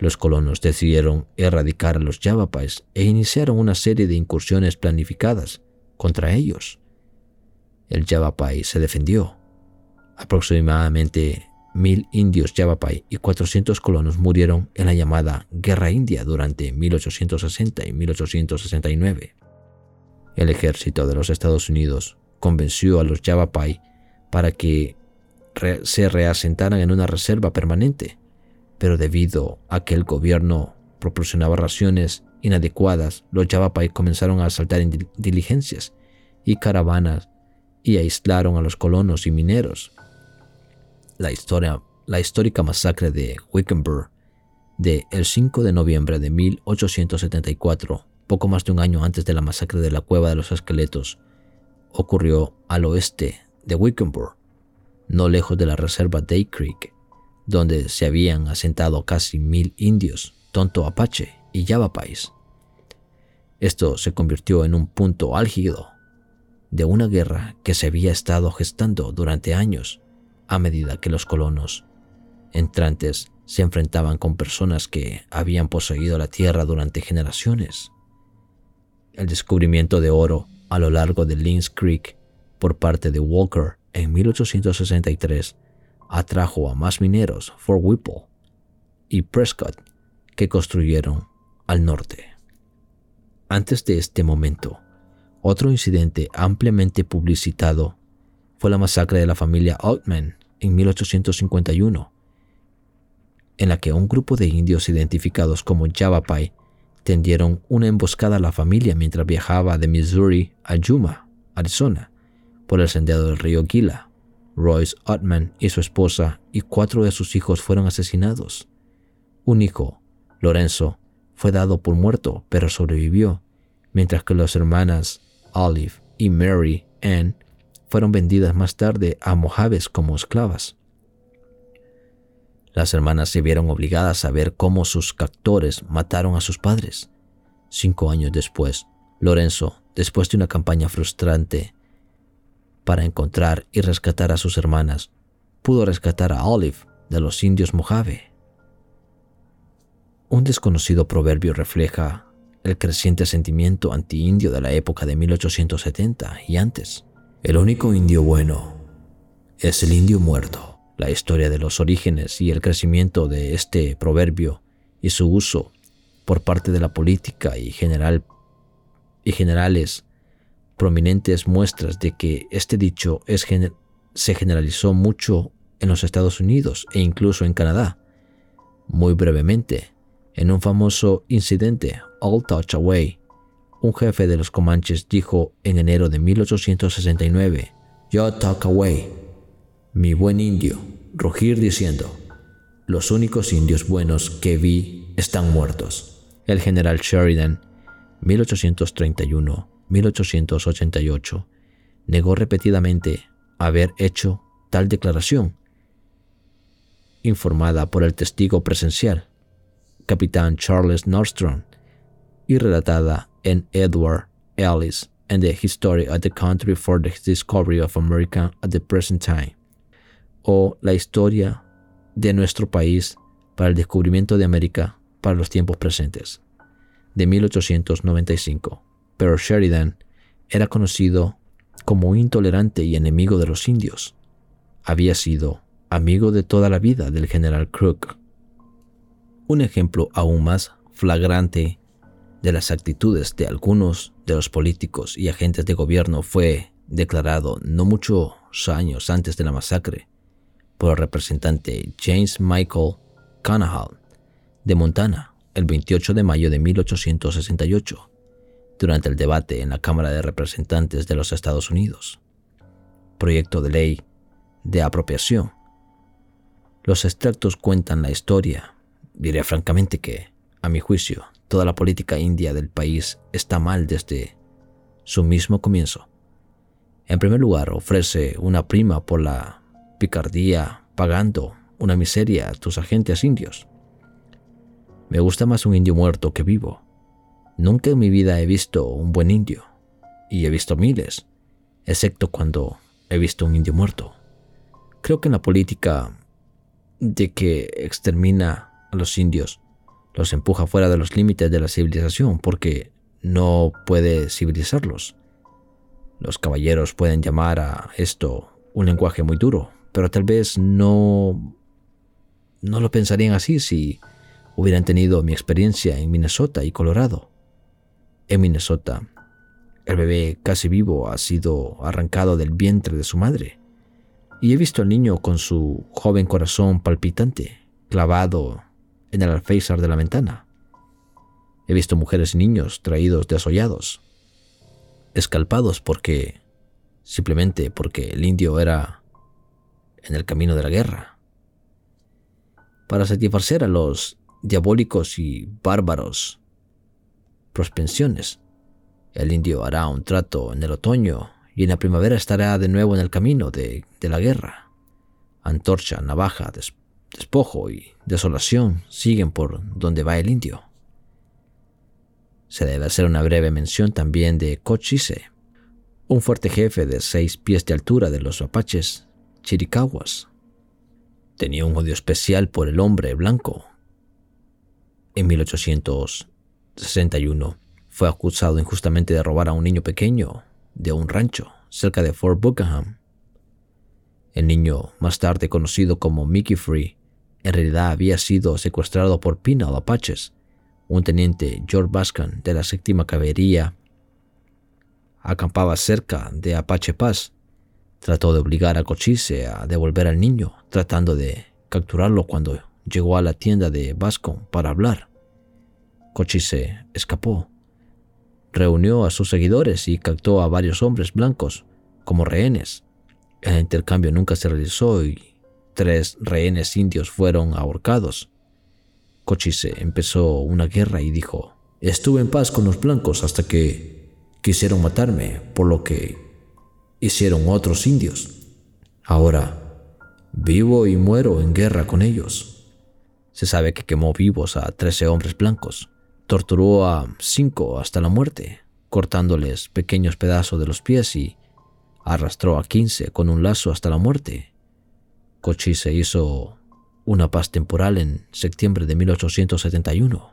Los colonos decidieron erradicar a los Yavapais e iniciaron una serie de incursiones planificadas contra ellos. El Yavapai se defendió. Aproximadamente mil indios Yavapai y 400 colonos murieron en la llamada Guerra India durante 1860 y 1869. El ejército de los Estados Unidos convenció a los Yavapai para que se reasentaran en una reserva permanente pero debido a que el gobierno proporcionaba raciones inadecuadas, los Yavapai comenzaron a asaltar diligencias y caravanas y aislaron a los colonos y mineros. La, historia, la histórica masacre de Wickenburg de el 5 de noviembre de 1874, poco más de un año antes de la masacre de la Cueva de los Esqueletos, ocurrió al oeste de Wickenburg, no lejos de la reserva Day Creek, donde se habían asentado casi mil indios, Tonto Apache y Yavapais. Esto se convirtió en un punto álgido de una guerra que se había estado gestando durante años a medida que los colonos entrantes se enfrentaban con personas que habían poseído la tierra durante generaciones. El descubrimiento de oro a lo largo de Lynns Creek por parte de Walker en 1863 atrajo a más mineros Fort Whipple y Prescott que construyeron al norte. Antes de este momento, otro incidente ampliamente publicitado fue la masacre de la familia Altman en 1851, en la que un grupo de indios identificados como Yavapai tendieron una emboscada a la familia mientras viajaba de Missouri a Yuma, Arizona, por el sendero del río Gila. Royce Ottman y su esposa y cuatro de sus hijos fueron asesinados. Un hijo, Lorenzo, fue dado por muerto, pero sobrevivió, mientras que las hermanas Olive y Mary Anne fueron vendidas más tarde a mojaves como esclavas. Las hermanas se vieron obligadas a ver cómo sus captores mataron a sus padres. Cinco años después, Lorenzo, después de una campaña frustrante para encontrar y rescatar a sus hermanas, pudo rescatar a Olive de los indios Mojave. Un desconocido proverbio refleja el creciente sentimiento anti-indio de la época de 1870 y antes. El único indio bueno es el indio muerto. La historia de los orígenes y el crecimiento de este proverbio y su uso por parte de la política y, general, y generales prominentes muestras de que este dicho es, se generalizó mucho en los Estados Unidos e incluso en Canadá. Muy brevemente, en un famoso incidente, All Touch Away, un jefe de los Comanches dijo en enero de 1869, Yo talk away, mi buen indio, rugir diciendo, los únicos indios buenos que vi están muertos. El general Sheridan, 1831-1888, negó repetidamente haber hecho tal declaración, informada por el testigo presencial, capitán Charles Nordstrom, y relatada en Edward Ellis and the History of the Country for the Discovery of America at the Present Time o la historia de nuestro país para el descubrimiento de América para los tiempos presentes, de 1895. Pero Sheridan era conocido como intolerante y enemigo de los indios. Había sido amigo de toda la vida del general Crook. Un ejemplo aún más flagrante de las actitudes de algunos de los políticos y agentes de gobierno fue declarado no muchos años antes de la masacre por el representante James Michael Conahan de Montana el 28 de mayo de 1868, durante el debate en la Cámara de Representantes de los Estados Unidos. Proyecto de ley de apropiación. Los extractos cuentan la historia. Diré francamente que, a mi juicio, toda la política india del país está mal desde su mismo comienzo. En primer lugar, ofrece una prima por la picardía, pagando una miseria a tus agentes indios. Me gusta más un indio muerto que vivo. Nunca en mi vida he visto un buen indio, y he visto miles, excepto cuando he visto un indio muerto. Creo que en la política de que extermina a los indios, los empuja fuera de los límites de la civilización porque no puede civilizarlos. Los caballeros pueden llamar a esto un lenguaje muy duro, pero tal vez no, no lo pensarían así si hubieran tenido mi experiencia en Minnesota y Colorado. En Minnesota, el bebé casi vivo ha sido arrancado del vientre de su madre y he visto al niño con su joven corazón palpitante clavado en el alféizar de la ventana. He visto mujeres y niños traídos desollados, escalpados porque simplemente porque el indio era en el camino de la guerra. Para satisfacer a los diabólicos y bárbaros prospensiones, el indio hará un trato en el otoño y en la primavera estará de nuevo en el camino de, la guerra. Antorcha, navaja, despojo y desolación siguen por donde va el indio. Se debe hacer una breve mención también de Cochise, un fuerte jefe de seis pies de altura de los apaches Chiricahuas. Tenía un odio especial por el hombre blanco. En 1861 fue acusado injustamente de robar a un niño pequeño de un rancho cerca de Fort Buckingham. El niño, más tarde conocido como Mickey Free, en realidad había sido secuestrado por Pinal Apaches, un teniente George Bascan de la séptima caballería. Acampaba cerca de Apache Pass Trató de obligar a Cochise a devolver al niño, tratando de capturarlo cuando llegó a la tienda de Vasco para hablar. Cochise escapó. Reunió a sus seguidores y captó a varios hombres blancos como rehenes. El intercambio nunca se realizó y tres rehenes indios fueron ahorcados. Cochise empezó una guerra y dijo, estuve en paz con los blancos hasta que quisieron matarme, por lo que hicieron otros indios. Ahora, vivo y muero en guerra con ellos. Se sabe que quemó vivos a 13 hombres blancos, torturó a cinco hasta la muerte, cortándoles pequeños pedazos de los pies y arrastró a 15 con un lazo hasta la muerte. Cochise hizo una paz temporal en septiembre de 1871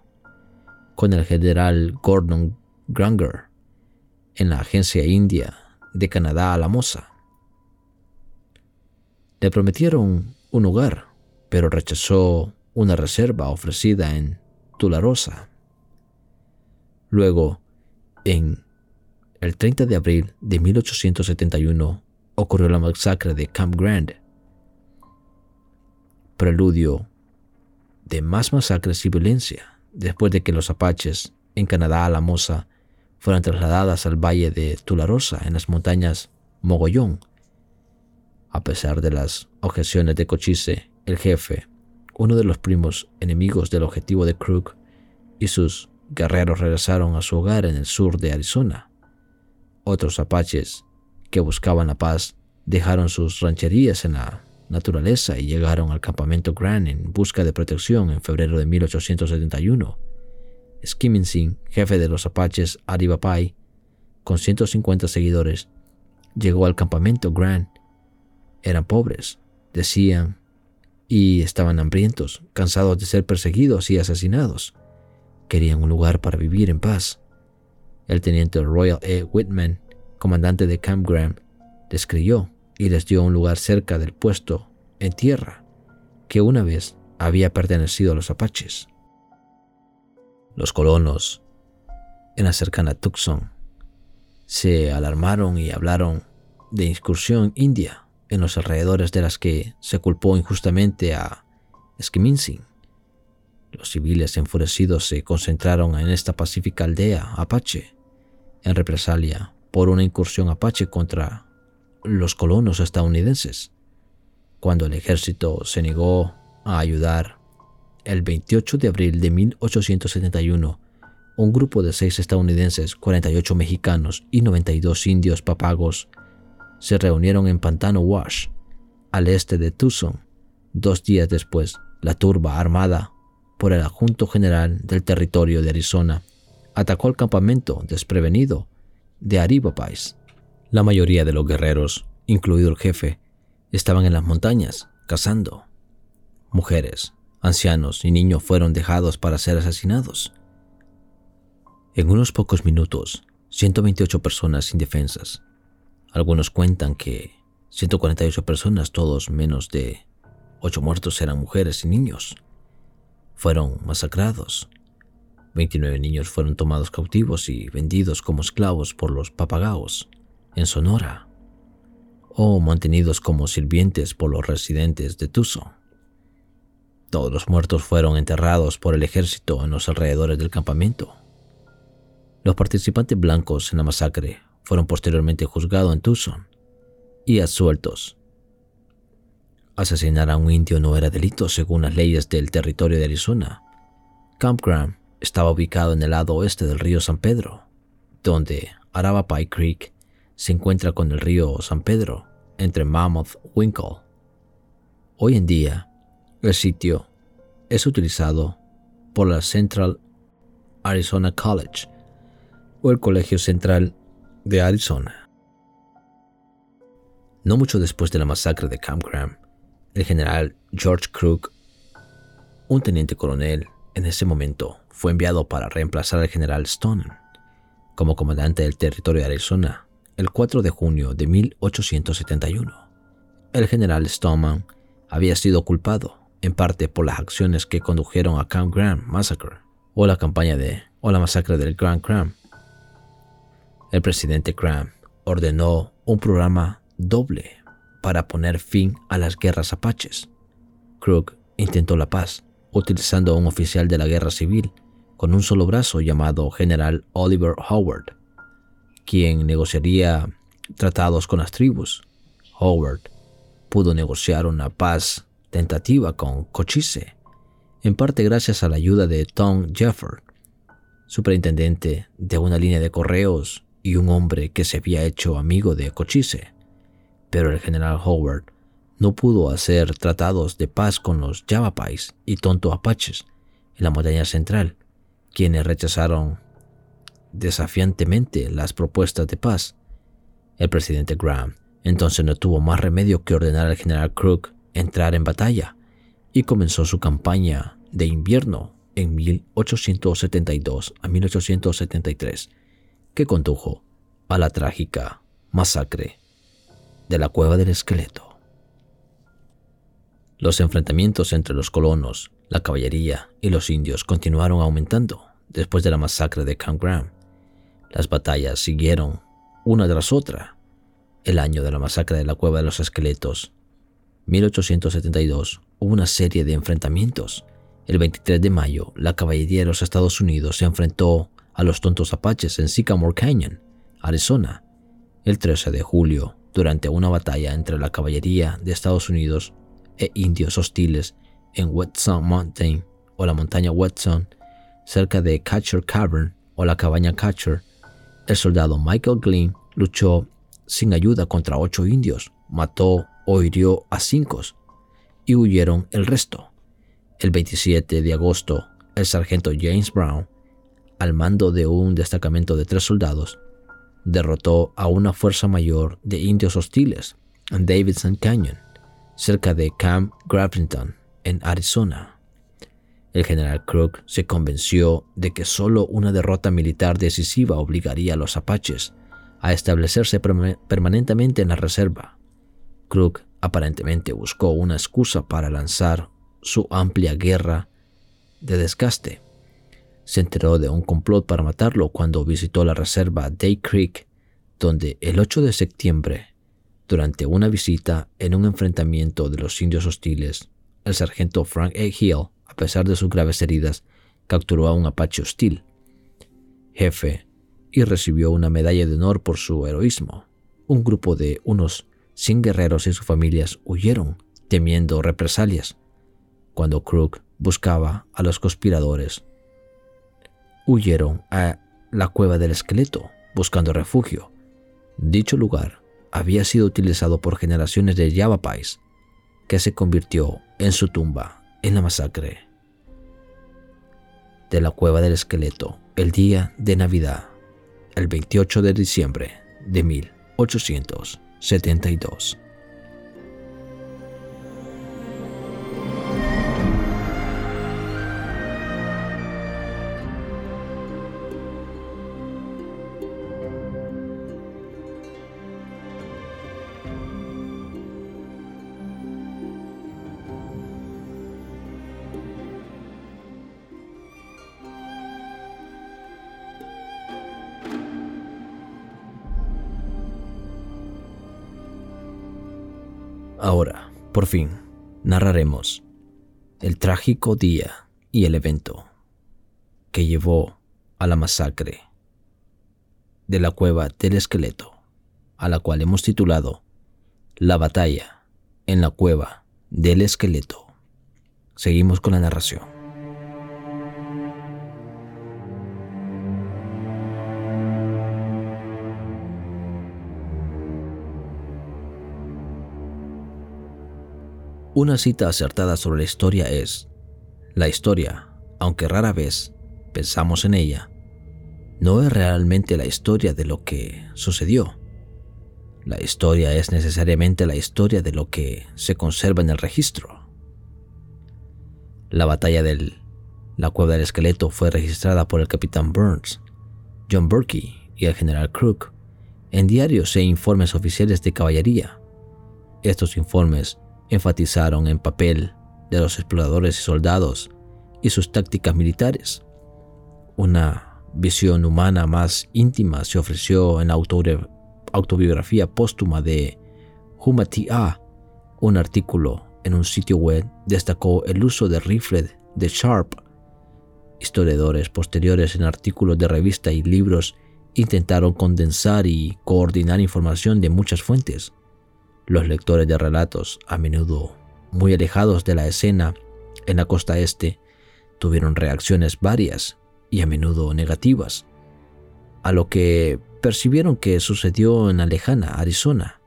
con el general Gordon Granger en la agencia india de Canadá a la moza. Le prometieron un hogar, pero rechazó una reserva ofrecida en Tularosa. Luego, en el 30 de abril de 1871, ocurrió la masacre de Camp Grand, preludio de más masacres y violencia después de que los apaches en Canadá a la Moza fueran trasladadas al valle de Tularosa en las montañas Mogollón. A pesar de las objeciones de Cochise, el jefe, uno de los primos enemigos del objetivo de Crook, y sus guerreros regresaron a su hogar en el sur de Arizona. Otros apaches que buscaban la paz dejaron sus rancherías en la naturaleza y llegaron al campamento Grand en busca de protección en febrero de 1871. Skimmingsin, jefe de los apaches Aribapai, con 150 seguidores, llegó al campamento Grand. Eran pobres, decían, y estaban hambrientos, cansados de ser perseguidos y asesinados. Querían un lugar para vivir en paz. El teniente Royal E. Whitman, comandante de Camp Graham, les y les dio un lugar cerca del puesto en tierra que una vez había pertenecido a los apaches. Los colonos en la cercana Tucson se alarmaron y hablaron de incursión india en los alrededores de las que se culpó injustamente a Skiminsin. Los civiles enfurecidos se concentraron en esta pacífica aldea apache en represalia por una incursión apache contra los colonos estadounidenses. Cuando el ejército se negó a ayudar, el 28 de abril de 1871, un grupo de seis estadounidenses, 48 mexicanos y 92 indios papagos se reunieron en Pantano Wash, al este de Tucson. Dos días después, la turba armada por el adjunto general del territorio de Arizona atacó el campamento desprevenido de Aribapais la mayoría de los guerreros, incluido el jefe, estaban en las montañas, cazando. Mujeres, ancianos y niños fueron dejados para ser asesinados. En unos pocos minutos, 128 personas indefensas. Algunos cuentan que 148 personas, todos menos de 8 muertos, eran mujeres y niños. Fueron masacrados. 29 niños fueron tomados cautivos y vendidos como esclavos por los papagaos en Sonora o mantenidos como sirvientes por los residentes de Tucson. Todos los muertos fueron enterrados por el ejército en los alrededores del campamento. Los participantes blancos en la masacre fueron posteriormente juzgados en Tucson y absueltos. Asesinar a un indio no era delito según las leyes del territorio de Arizona. Camp Graham estaba ubicado en el lado oeste del río San Pedro, donde Arapapai Creek se encuentra con el río San Pedro, entre Mammoth Winkle. Hoy en día, el sitio es utilizado por la Central Arizona College o el Colegio Central de Arizona. No mucho después de la masacre de Camp Graham, el general George Crook, un teniente coronel en ese momento, fue enviado para reemplazar al general Stone como comandante del territorio de Arizona el 4 de junio de 1871. El general Stoneman había sido culpado, en parte por las acciones que condujeron a Camp Graham Massacre o la campaña de o la masacre del Grand Cram. El presidente Graham ordenó un programa doble para poner fin a las guerras apaches. Crook intentó la paz utilizando a un oficial de la guerra civil con un solo brazo llamado General Oliver Howard quien negociaría tratados con las tribus. Howard pudo negociar una paz tentativa con Cochise, en parte gracias a la ayuda de Tom Jefford, superintendente de una línea de correos y un hombre que se había hecho amigo de Cochise. pero el general Howard no pudo hacer tratados de paz con los Yavapais y Tonto Apaches en la montaña central, quienes rechazaron desafiantemente las propuestas de paz. El presidente Graham entonces no tuvo más remedio que ordenar al general Crook entrar en batalla y comenzó su campaña de invierno en 1872 a 1873, que condujo a la trágica masacre de la cueva del esqueleto. Los enfrentamientos entre los colonos, la caballería y los indios continuaron aumentando después de la masacre de Camp Graham. Las batallas siguieron una tras otra. El año de la masacre de la cueva de los esqueletos, 1872, hubo una serie de enfrentamientos. El 23 de mayo, la caballería de los Estados Unidos se enfrentó a los tontos apaches en Sycamore Canyon, Arizona. El 13 de julio, durante una batalla entre la caballería de Estados Unidos e indios hostiles en Whetstone Mountain o la montaña Whetstone, cerca de Catcher Cavern o la cabaña Catcher, el soldado Michael Glynn luchó sin ayuda contra ocho indios, mató o hirió a cinco y huyeron el resto. El 27 de agosto, el sargento James Brown, al mando de un destacamento de tres soldados, derrotó a una fuerza mayor de indios hostiles en Davidson Canyon, cerca de Camp Grafton, en Arizona. El general Crook se convenció de que solo una derrota militar decisiva obligaría a los apaches a establecerse permanentemente en la reserva. Crook aparentemente buscó una excusa para lanzar su amplia guerra de desgaste. Se enteró de un complot para matarlo cuando visitó la reserva Day Creek, donde el 8 de septiembre, durante una visita en un enfrentamiento de los indios hostiles, el sargento Frank A. Hill pesar de sus graves heridas, capturó a un apache hostil, jefe, y recibió una medalla de honor por su heroísmo. Un grupo de unos 100 guerreros y sus familias huyeron, temiendo represalias. Cuando Crook buscaba a los conspiradores, huyeron a la cueva del esqueleto, buscando refugio. Dicho lugar había sido utilizado por generaciones de Yavapais, que se convirtió en su tumba en la masacre de la cueva del esqueleto el día de Navidad, el 28 de diciembre de 1872. Por fin, narraremos el trágico día y el evento que llevó a la masacre de la cueva del esqueleto, a la cual hemos titulado La batalla en la cueva del esqueleto. Seguimos con la narración. Una cita acertada sobre la historia es, la historia, aunque rara vez pensamos en ella, no es realmente la historia de lo que sucedió. La historia es necesariamente la historia de lo que se conserva en el registro. La batalla de la cueva del esqueleto fue registrada por el capitán Burns, John Burkey y el general Crook en diarios e informes oficiales de caballería. Estos informes enfatizaron en papel de los exploradores y soldados y sus tácticas militares. Una visión humana más íntima se ofreció en la autobiografía póstuma de Humati. Un artículo en un sitio web destacó el uso de rifle de Sharp. Historiadores posteriores en artículos de revista y libros intentaron condensar y coordinar información de muchas fuentes los lectores de relatos, a menudo muy alejados de la escena en la costa este, tuvieron reacciones varias y a menudo negativas, a lo que percibieron que sucedió en la lejana Arizona.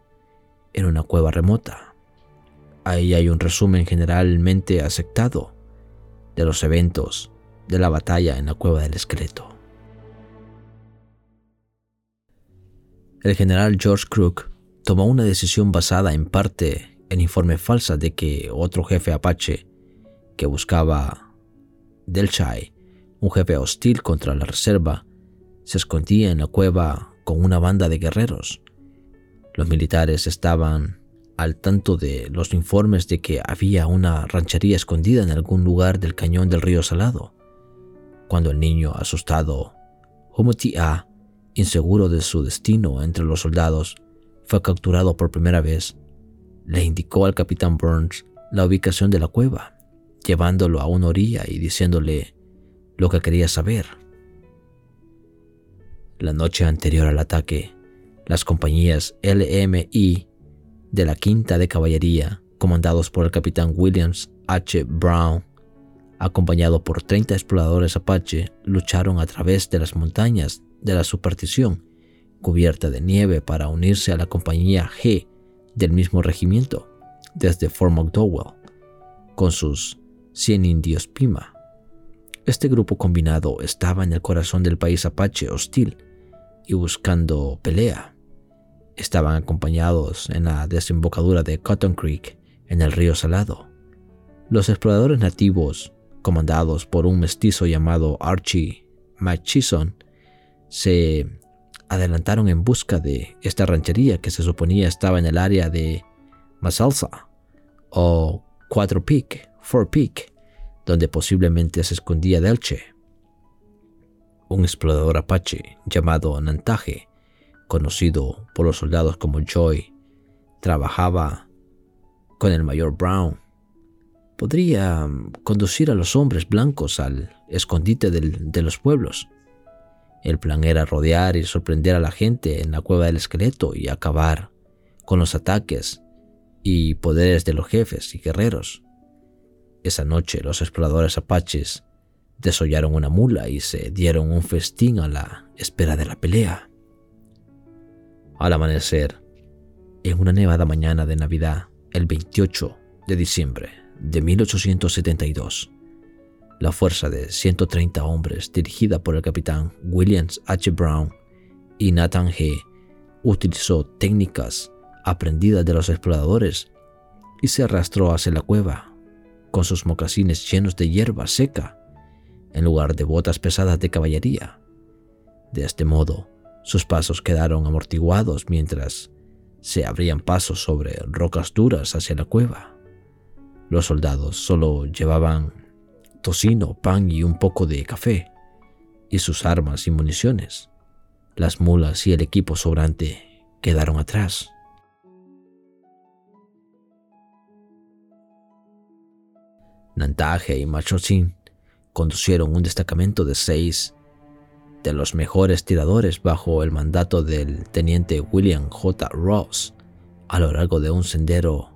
en una cueva remota. Ahí hay un resumen generalmente aceptado de los eventos de la batalla en la cueva del esqueleto. El general George Crook tomó una decisión basada en parte en informes falsas de que otro jefe apache que buscaba Delchai, un jefe hostil contra la reserva, se escondía en la cueva con una banda de guerreros. Los militares estaban al tanto de los informes de que había una ranchería escondida en algún lugar del cañón del río Salado. Cuando el niño, asustado, A, inseguro de su destino entre los soldados, fue capturado por primera vez, le indicó al capitán Burns la ubicación de la cueva, llevándolo a una orilla y diciéndole lo que quería saber. La noche anterior al ataque, las compañías LMI de la Quinta de Caballería, comandados por el capitán Williams H. Brown, acompañado por 30 exploradores apache, lucharon a través de las montañas de la superstición cubierta de nieve para unirse a la compañía G del mismo regimiento desde Fort McDowell con sus 100 indios Pima. Este grupo combinado estaba en el corazón del país apache hostil y buscando pelea estaban acompañados en la desembocadura de Cotton Creek en el río Salado. Los exploradores nativos, comandados por un mestizo llamado Archie McChison, se adelantaron en busca de esta ranchería que se suponía estaba en el área de Masalsa o Cuatro Peak, Four Peak, donde posiblemente se escondía Delche. Un explorador apache llamado Nantaje conocido por los soldados como Joy, trabajaba con el mayor Brown. Podría conducir a los hombres blancos al escondite de los pueblos. El plan era rodear y sorprender a la gente en la cueva del esqueleto y acabar con los ataques y poderes de los jefes y guerreros. Esa noche los exploradores apaches desollaron una mula y se dieron un festín a la espera de la pelea. Al amanecer, en una nevada mañana de Navidad, el 28 de diciembre de 1872, la fuerza de 130 hombres dirigida por el capitán Williams H. Brown y Nathan G. utilizó técnicas aprendidas de los exploradores y se arrastró hacia la cueva con sus mocasines llenos de hierba seca en lugar de botas pesadas de caballería. De este modo, sus pasos quedaron amortiguados mientras se abrían pasos sobre rocas duras hacia la cueva. Los soldados solo llevaban tocino, pan y un poco de café, y sus armas y municiones. Las mulas y el equipo sobrante quedaron atrás. Nantaje y Machosin conducieron un destacamento de seis de los mejores tiradores bajo el mandato del teniente William J. Ross a lo largo de un sendero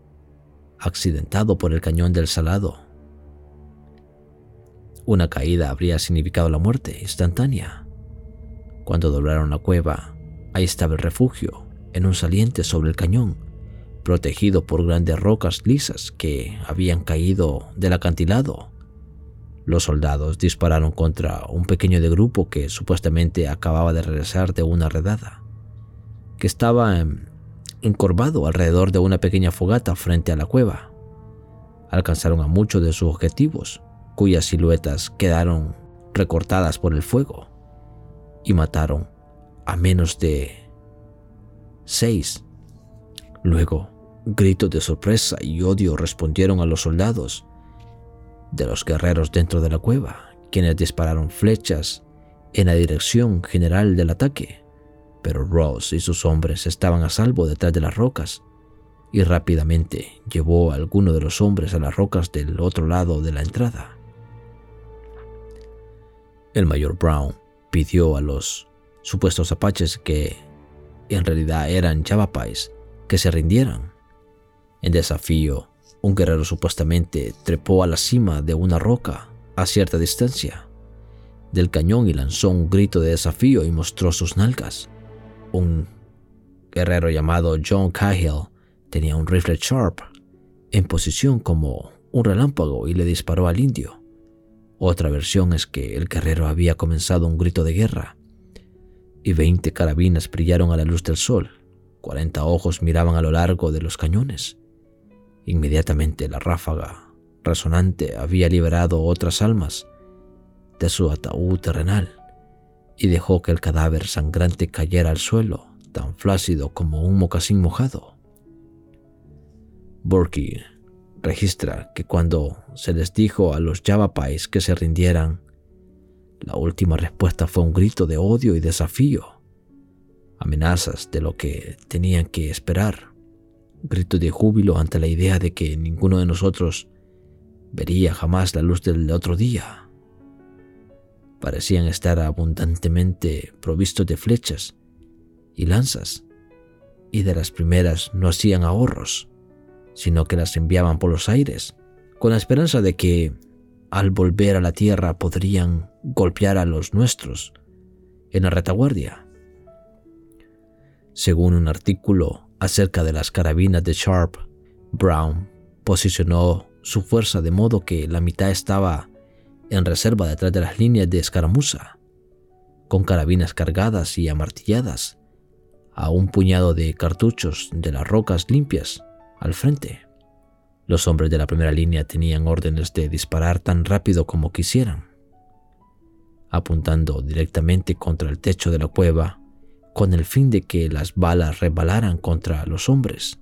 accidentado por el cañón del Salado. Una caída habría significado la muerte instantánea. Cuando doblaron la cueva, ahí estaba el refugio, en un saliente sobre el cañón, protegido por grandes rocas lisas que habían caído del acantilado los soldados dispararon contra un pequeño de grupo que supuestamente acababa de regresar de una redada, que estaba encorvado alrededor de una pequeña fogata frente a la cueva. Alcanzaron a muchos de sus objetivos, cuyas siluetas quedaron recortadas por el fuego, y mataron a menos de seis. Luego, gritos de sorpresa y odio respondieron a los soldados de los guerreros dentro de la cueva, quienes dispararon flechas en la dirección general del ataque. Pero Ross y sus hombres estaban a salvo detrás de las rocas y rápidamente llevó a alguno de los hombres a las rocas del otro lado de la entrada. El mayor Brown pidió a los supuestos apaches que en realidad eran Yavapais que se rindieran. En desafío, un guerrero supuestamente trepó a la cima de una roca a cierta distancia del cañón y lanzó un grito de desafío y mostró sus nalgas. Un guerrero llamado John Cahill tenía un rifle Sharp en posición como un relámpago y le disparó al indio. Otra versión es que el guerrero había comenzado un grito de guerra y 20 carabinas brillaron a la luz del sol. 40 ojos miraban a lo largo de los cañones. Inmediatamente la ráfaga resonante había liberado otras almas de su ataúd terrenal y dejó que el cadáver sangrante cayera al suelo, tan flácido como un mocasín mojado. Burkey registra que cuando se les dijo a los Yavapais que se rindieran, la última respuesta fue un grito de odio y desafío, amenazas de lo que tenían que esperar, grito de júbilo ante la idea de que ninguno de nosotros vería jamás la luz del otro día. Parecían estar abundantemente provistos de flechas y lanzas, y de las primeras no hacían ahorros, sino que las enviaban por los aires, con la esperanza de que, al volver a la tierra, podrían golpear a los nuestros en la retaguardia. Según un artículo acerca de las carabinas de Sharp, Brown posicionó su fuerza de modo que la mitad estaba en reserva detrás de las líneas de escaramuza, con carabinas cargadas y amartilladas, a un puñado de cartuchos de las rocas limpias al frente. Los hombres de la primera línea tenían órdenes de disparar tan rápido como quisieran, apuntando directamente contra el techo de la cueva con el fin de que las balas rebalaran contra los hombres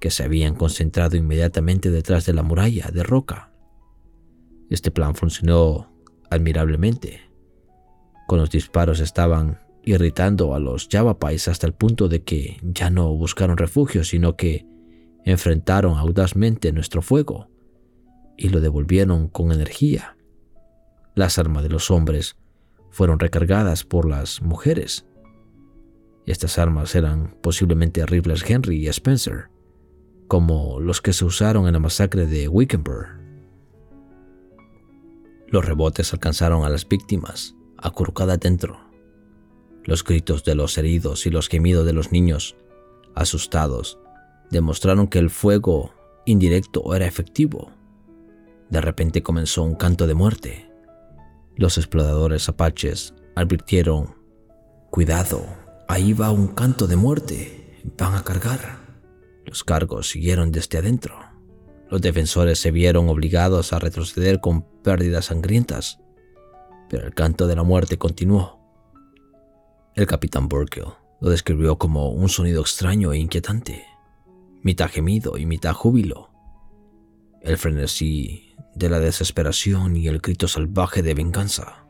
que se habían concentrado inmediatamente detrás de la muralla de roca. Este plan funcionó admirablemente. Con los disparos estaban irritando a los Yavapais hasta el punto de que ya no buscaron refugio, sino que enfrentaron audazmente nuestro fuego y lo devolvieron con energía. Las armas de los hombres fueron recargadas por las mujeres. Estas armas eran posiblemente rifles Henry y Spencer, como los que se usaron en la masacre de Wickenburg. Los rebotes alcanzaron a las víctimas, acurrucadas dentro. Los gritos de los heridos y los gemidos de los niños, asustados, demostraron que el fuego indirecto era efectivo. De repente comenzó un canto de muerte. Los exploradores apaches advirtieron, Cuidado, ahí va un canto de muerte, van a cargar. Los cargos siguieron desde adentro. Los defensores se vieron obligados a retroceder con pérdidas sangrientas, pero el canto de la muerte continuó. El capitán Burkill lo describió como un sonido extraño e inquietante, mitad gemido y mitad júbilo. El frenesí de la desesperación y el grito salvaje de venganza.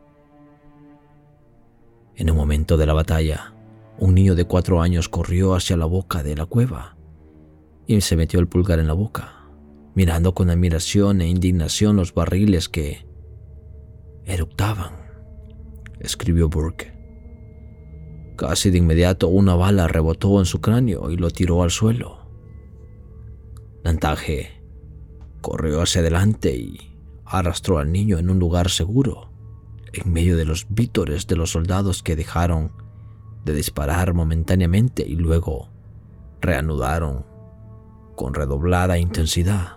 En un momento de la batalla, un niño de cuatro años corrió hacia la boca de la cueva y se metió el pulgar en la boca, mirando con admiración e indignación los barriles que eructaban, escribió Burke. Casi de inmediato una bala rebotó en su cráneo y lo tiró al suelo. Lantaje corrió hacia adelante y arrastró al niño en un lugar seguro, en medio de los vítores de los soldados que dejaron de disparar momentáneamente y luego reanudaron con redoblada intensidad.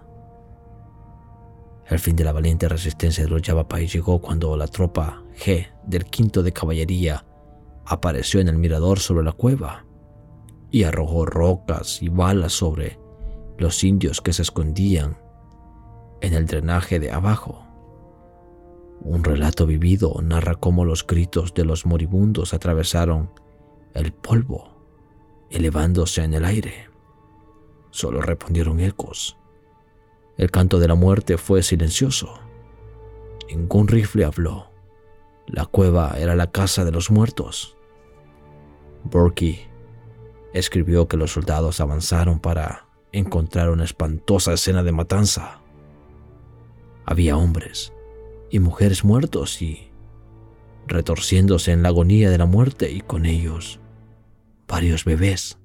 El fin de la valiente resistencia de los Yavapai llegó cuando la tropa G del quinto de caballería apareció en el mirador sobre la cueva y arrojó rocas y balas sobre los indios que se escondían en el drenaje de abajo. Un relato vivido narra cómo los gritos de los moribundos atravesaron el polvo, elevándose en el aire. Solo respondieron ecos. El canto de la muerte fue silencioso. Ningún rifle habló. La cueva era la casa de los muertos. Burkey escribió que los soldados avanzaron para encontrar una espantosa escena de matanza. Había hombres y mujeres muertos y retorciéndose en la agonía de la muerte y con ellos varios bebés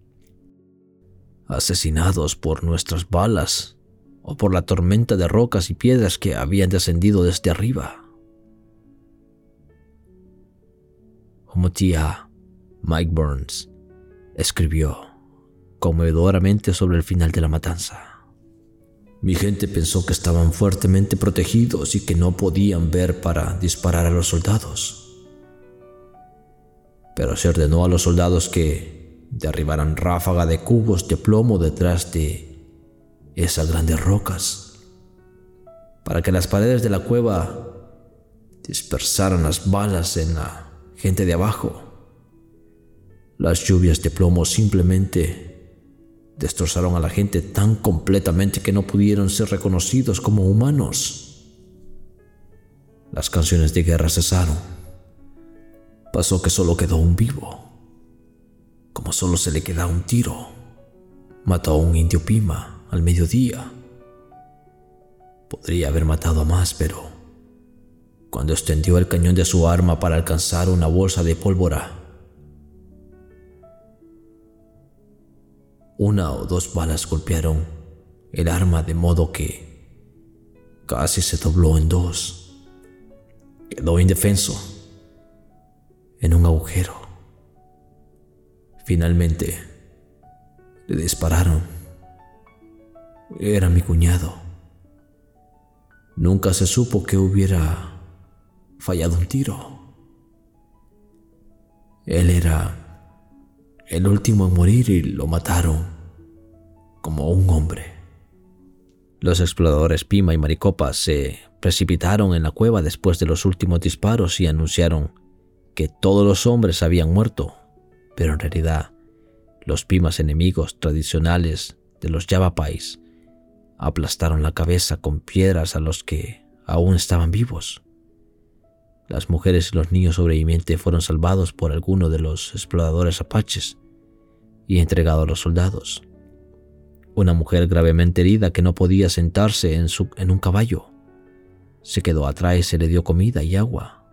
asesinados por nuestras balas o por la tormenta de rocas y piedras que habían descendido desde arriba. Como tía Mike Burns escribió, conmovedoramente sobre el final de la matanza. Mi gente pensó que estaban fuertemente protegidos y que no podían ver para disparar a los soldados. Pero se ordenó a los soldados que derribaran ráfaga de cubos de plomo detrás de esas grandes rocas, para que las paredes de la cueva dispersaran las balas en la gente de abajo. Las lluvias de plomo simplemente destrozaron a la gente tan completamente que no pudieron ser reconocidos como humanos. Las canciones de guerra cesaron. Pasó que solo quedó un vivo. Como solo se le queda un tiro. Mató a un indio pima al mediodía. Podría haber matado a más, pero cuando extendió el cañón de su arma para alcanzar una bolsa de pólvora, Una o dos balas golpearon el arma de modo que casi se dobló en dos. Quedó indefenso en un agujero. Finalmente le dispararon. Era mi cuñado. Nunca se supo que hubiera fallado un tiro. Él era el último en morir y lo mataron como un hombre. Los exploradores Pima y Maricopa se precipitaron en la cueva después de los últimos disparos y anunciaron que todos los hombres habían muerto, pero en realidad los Pimas enemigos tradicionales de los Yavapais aplastaron la cabeza con piedras a los que aún estaban vivos. Las mujeres y los niños sobrevivientes fueron salvados por alguno de los exploradores apaches y entregados a los soldados. Una mujer gravemente herida que no podía sentarse en, su, en un caballo. Se quedó atrás y se le dio comida y agua.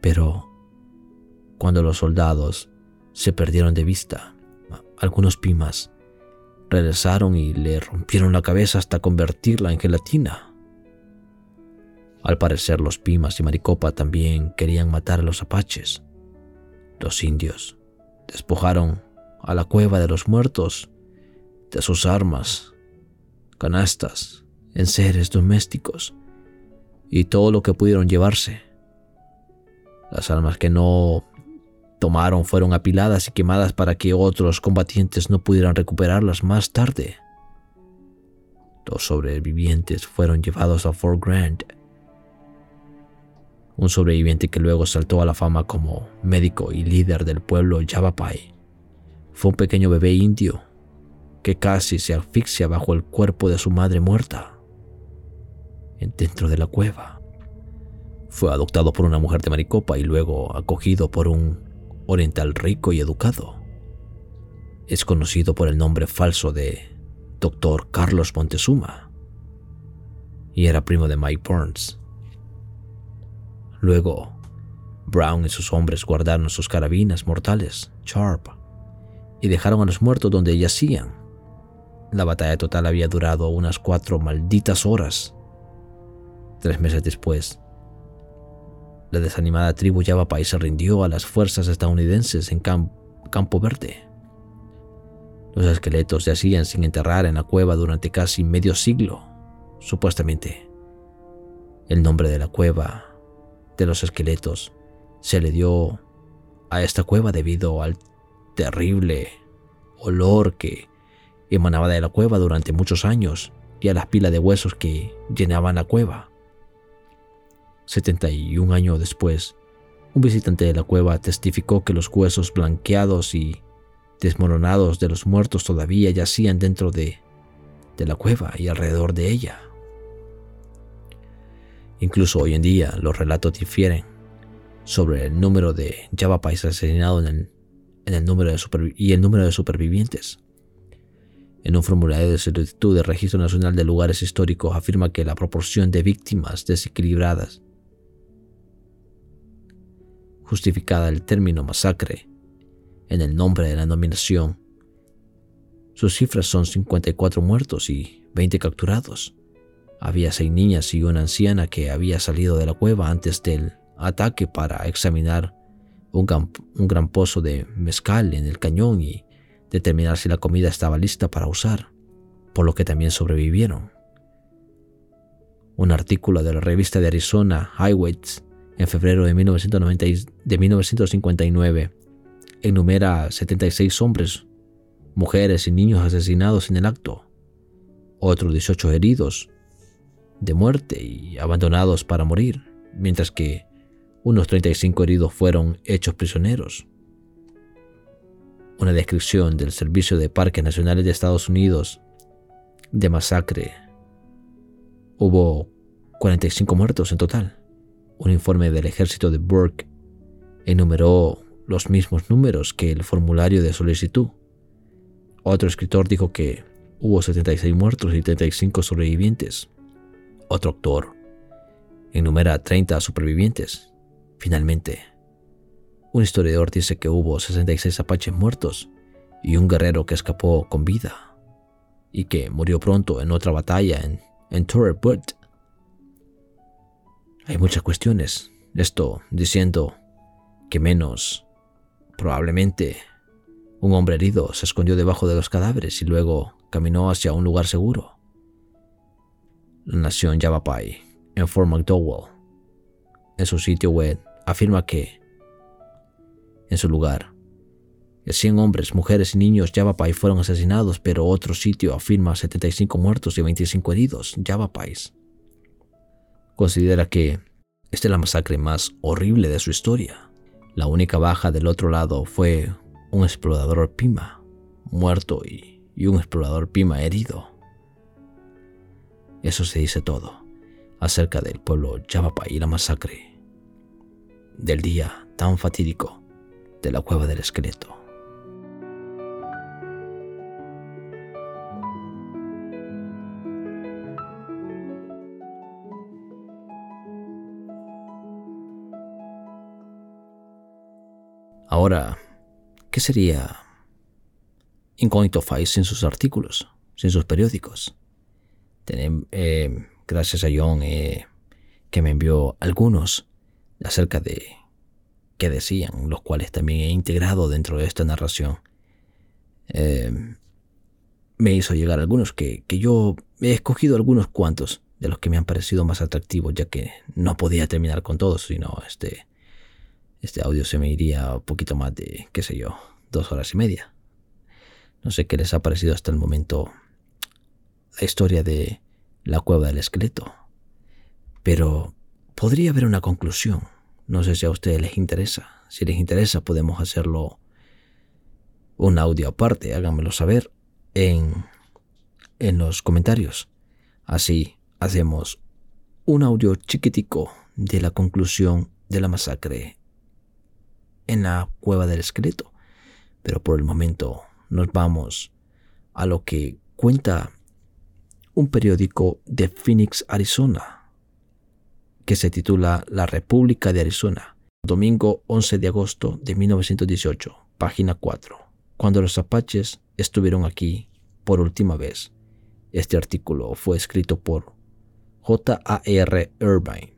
Pero cuando los soldados se perdieron de vista, algunos pimas regresaron y le rompieron la cabeza hasta convertirla en gelatina. Al parecer los Pimas y Maricopa también querían matar a los apaches. Los indios despojaron a la cueva de los muertos de sus armas, canastas, enseres domésticos y todo lo que pudieron llevarse. Las armas que no tomaron fueron apiladas y quemadas para que otros combatientes no pudieran recuperarlas más tarde. Los sobrevivientes fueron llevados a Fort Grant un sobreviviente que luego saltó a la fama como médico y líder del pueblo Yavapai. Fue un pequeño bebé indio que casi se asfixia bajo el cuerpo de su madre muerta dentro de la cueva. Fue adoptado por una mujer de Maricopa y luego acogido por un oriental rico y educado. Es conocido por el nombre falso de Dr. Carlos Montezuma y era primo de Mike Burns. Luego, Brown y sus hombres guardaron sus carabinas mortales, Sharp, y dejaron a los muertos donde yacían. La batalla total había durado unas cuatro malditas horas. Tres meses después, la desanimada tribu Yavapai se rindió a las fuerzas estadounidenses en Campo Verde. Los esqueletos yacían sin enterrar en la cueva durante casi medio siglo, supuestamente. El nombre de la cueva de los esqueletos se le dio a esta cueva debido al terrible olor que emanaba de la cueva durante muchos años y a las pilas de huesos que llenaban la cueva. 71 años después, un visitante de la cueva testificó que los huesos blanqueados y desmoronados de los muertos todavía yacían dentro de, de la cueva y alrededor de ella. Incluso hoy en día los relatos difieren sobre el número de Javapais asesinados en el, número de y el número de supervivientes. En un formulario de solicitud del Registro Nacional de Lugares Históricos afirma que la proporción de víctimas desequilibradas justificada el término masacre en el nombre de la nominación. Sus cifras son 54 muertos y 20 capturados. Había seis niñas y una anciana que había salido de la cueva antes del ataque para examinar un gran, pozo de mezcal en el cañón y determinar si la comida estaba lista para usar, por lo que también sobrevivieron. Un artículo de la revista de Arizona, Highways, en febrero de, 1959, enumera 76 hombres, mujeres y niños asesinados en el acto, otros 18 heridos de muerte y abandonados para morir, mientras que unos 35 heridos fueron hechos prisioneros. Una descripción del Servicio de Parques Nacionales de Estados Unidos de masacre. Hubo 45 muertos en total. Un informe del ejército de Burke enumeró los mismos números que el formulario de solicitud. Otro escritor dijo que hubo 76 muertos y 35 sobrevivientes. Otro actor enumera 30 supervivientes. Finalmente, un historiador dice que hubo 66 apaches muertos y un guerrero que escapó con vida y que murió pronto en otra batalla en, en. Hay muchas cuestiones. Esto diciendo que menos probablemente un hombre herido se escondió debajo de los cadáveres y luego caminó hacia un lugar seguro. La nación Yavapai, en Fort McDowell, en su sitio web, afirma que, en su lugar, 100 hombres, mujeres y niños Yavapai fueron asesinados, pero otro sitio afirma 75 muertos y 25 heridos Yavapais. Considera que esta es la masacre más horrible de su historia. La única baja del otro lado fue un explorador Pima, muerto y y un explorador Pima herido. Eso se dice todo acerca del pueblo Yavapai y la masacre, del día tan fatídico de la cueva del esqueleto. Ahora, ¿qué sería Incógnito Files sin sus artículos, sin sus periódicos. Eh, gracias a John eh, que me envió algunos acerca de decían, los cuales también he integrado dentro de esta narración. Eh, me hizo llegar algunos que, que yo he escogido algunos cuantos de los que me han parecido más atractivos, ya que no podía terminar con todos, sino este, este audio se me iría un poquito más de, qué sé yo, dos horas y media. No sé qué les ha parecido hasta el momento la historia de la cueva del esqueleto. Pero podría haber una conclusión. No sé si a ustedes les interesa. Si les interesa podemos hacerlo un audio aparte. Háganmelo saber en, en los comentarios. Así hacemos un audio chiquitico de la conclusión de la masacre en la cueva del esqueleto. Pero por el momento nos vamos a lo que cuenta un periódico de Phoenix, Arizona, que se titula La República de Arizona, domingo 11 de agosto de 1918, página 4, cuando los apaches estuvieron aquí por última vez. Este artículo fue escrito por J.A.R. Irvine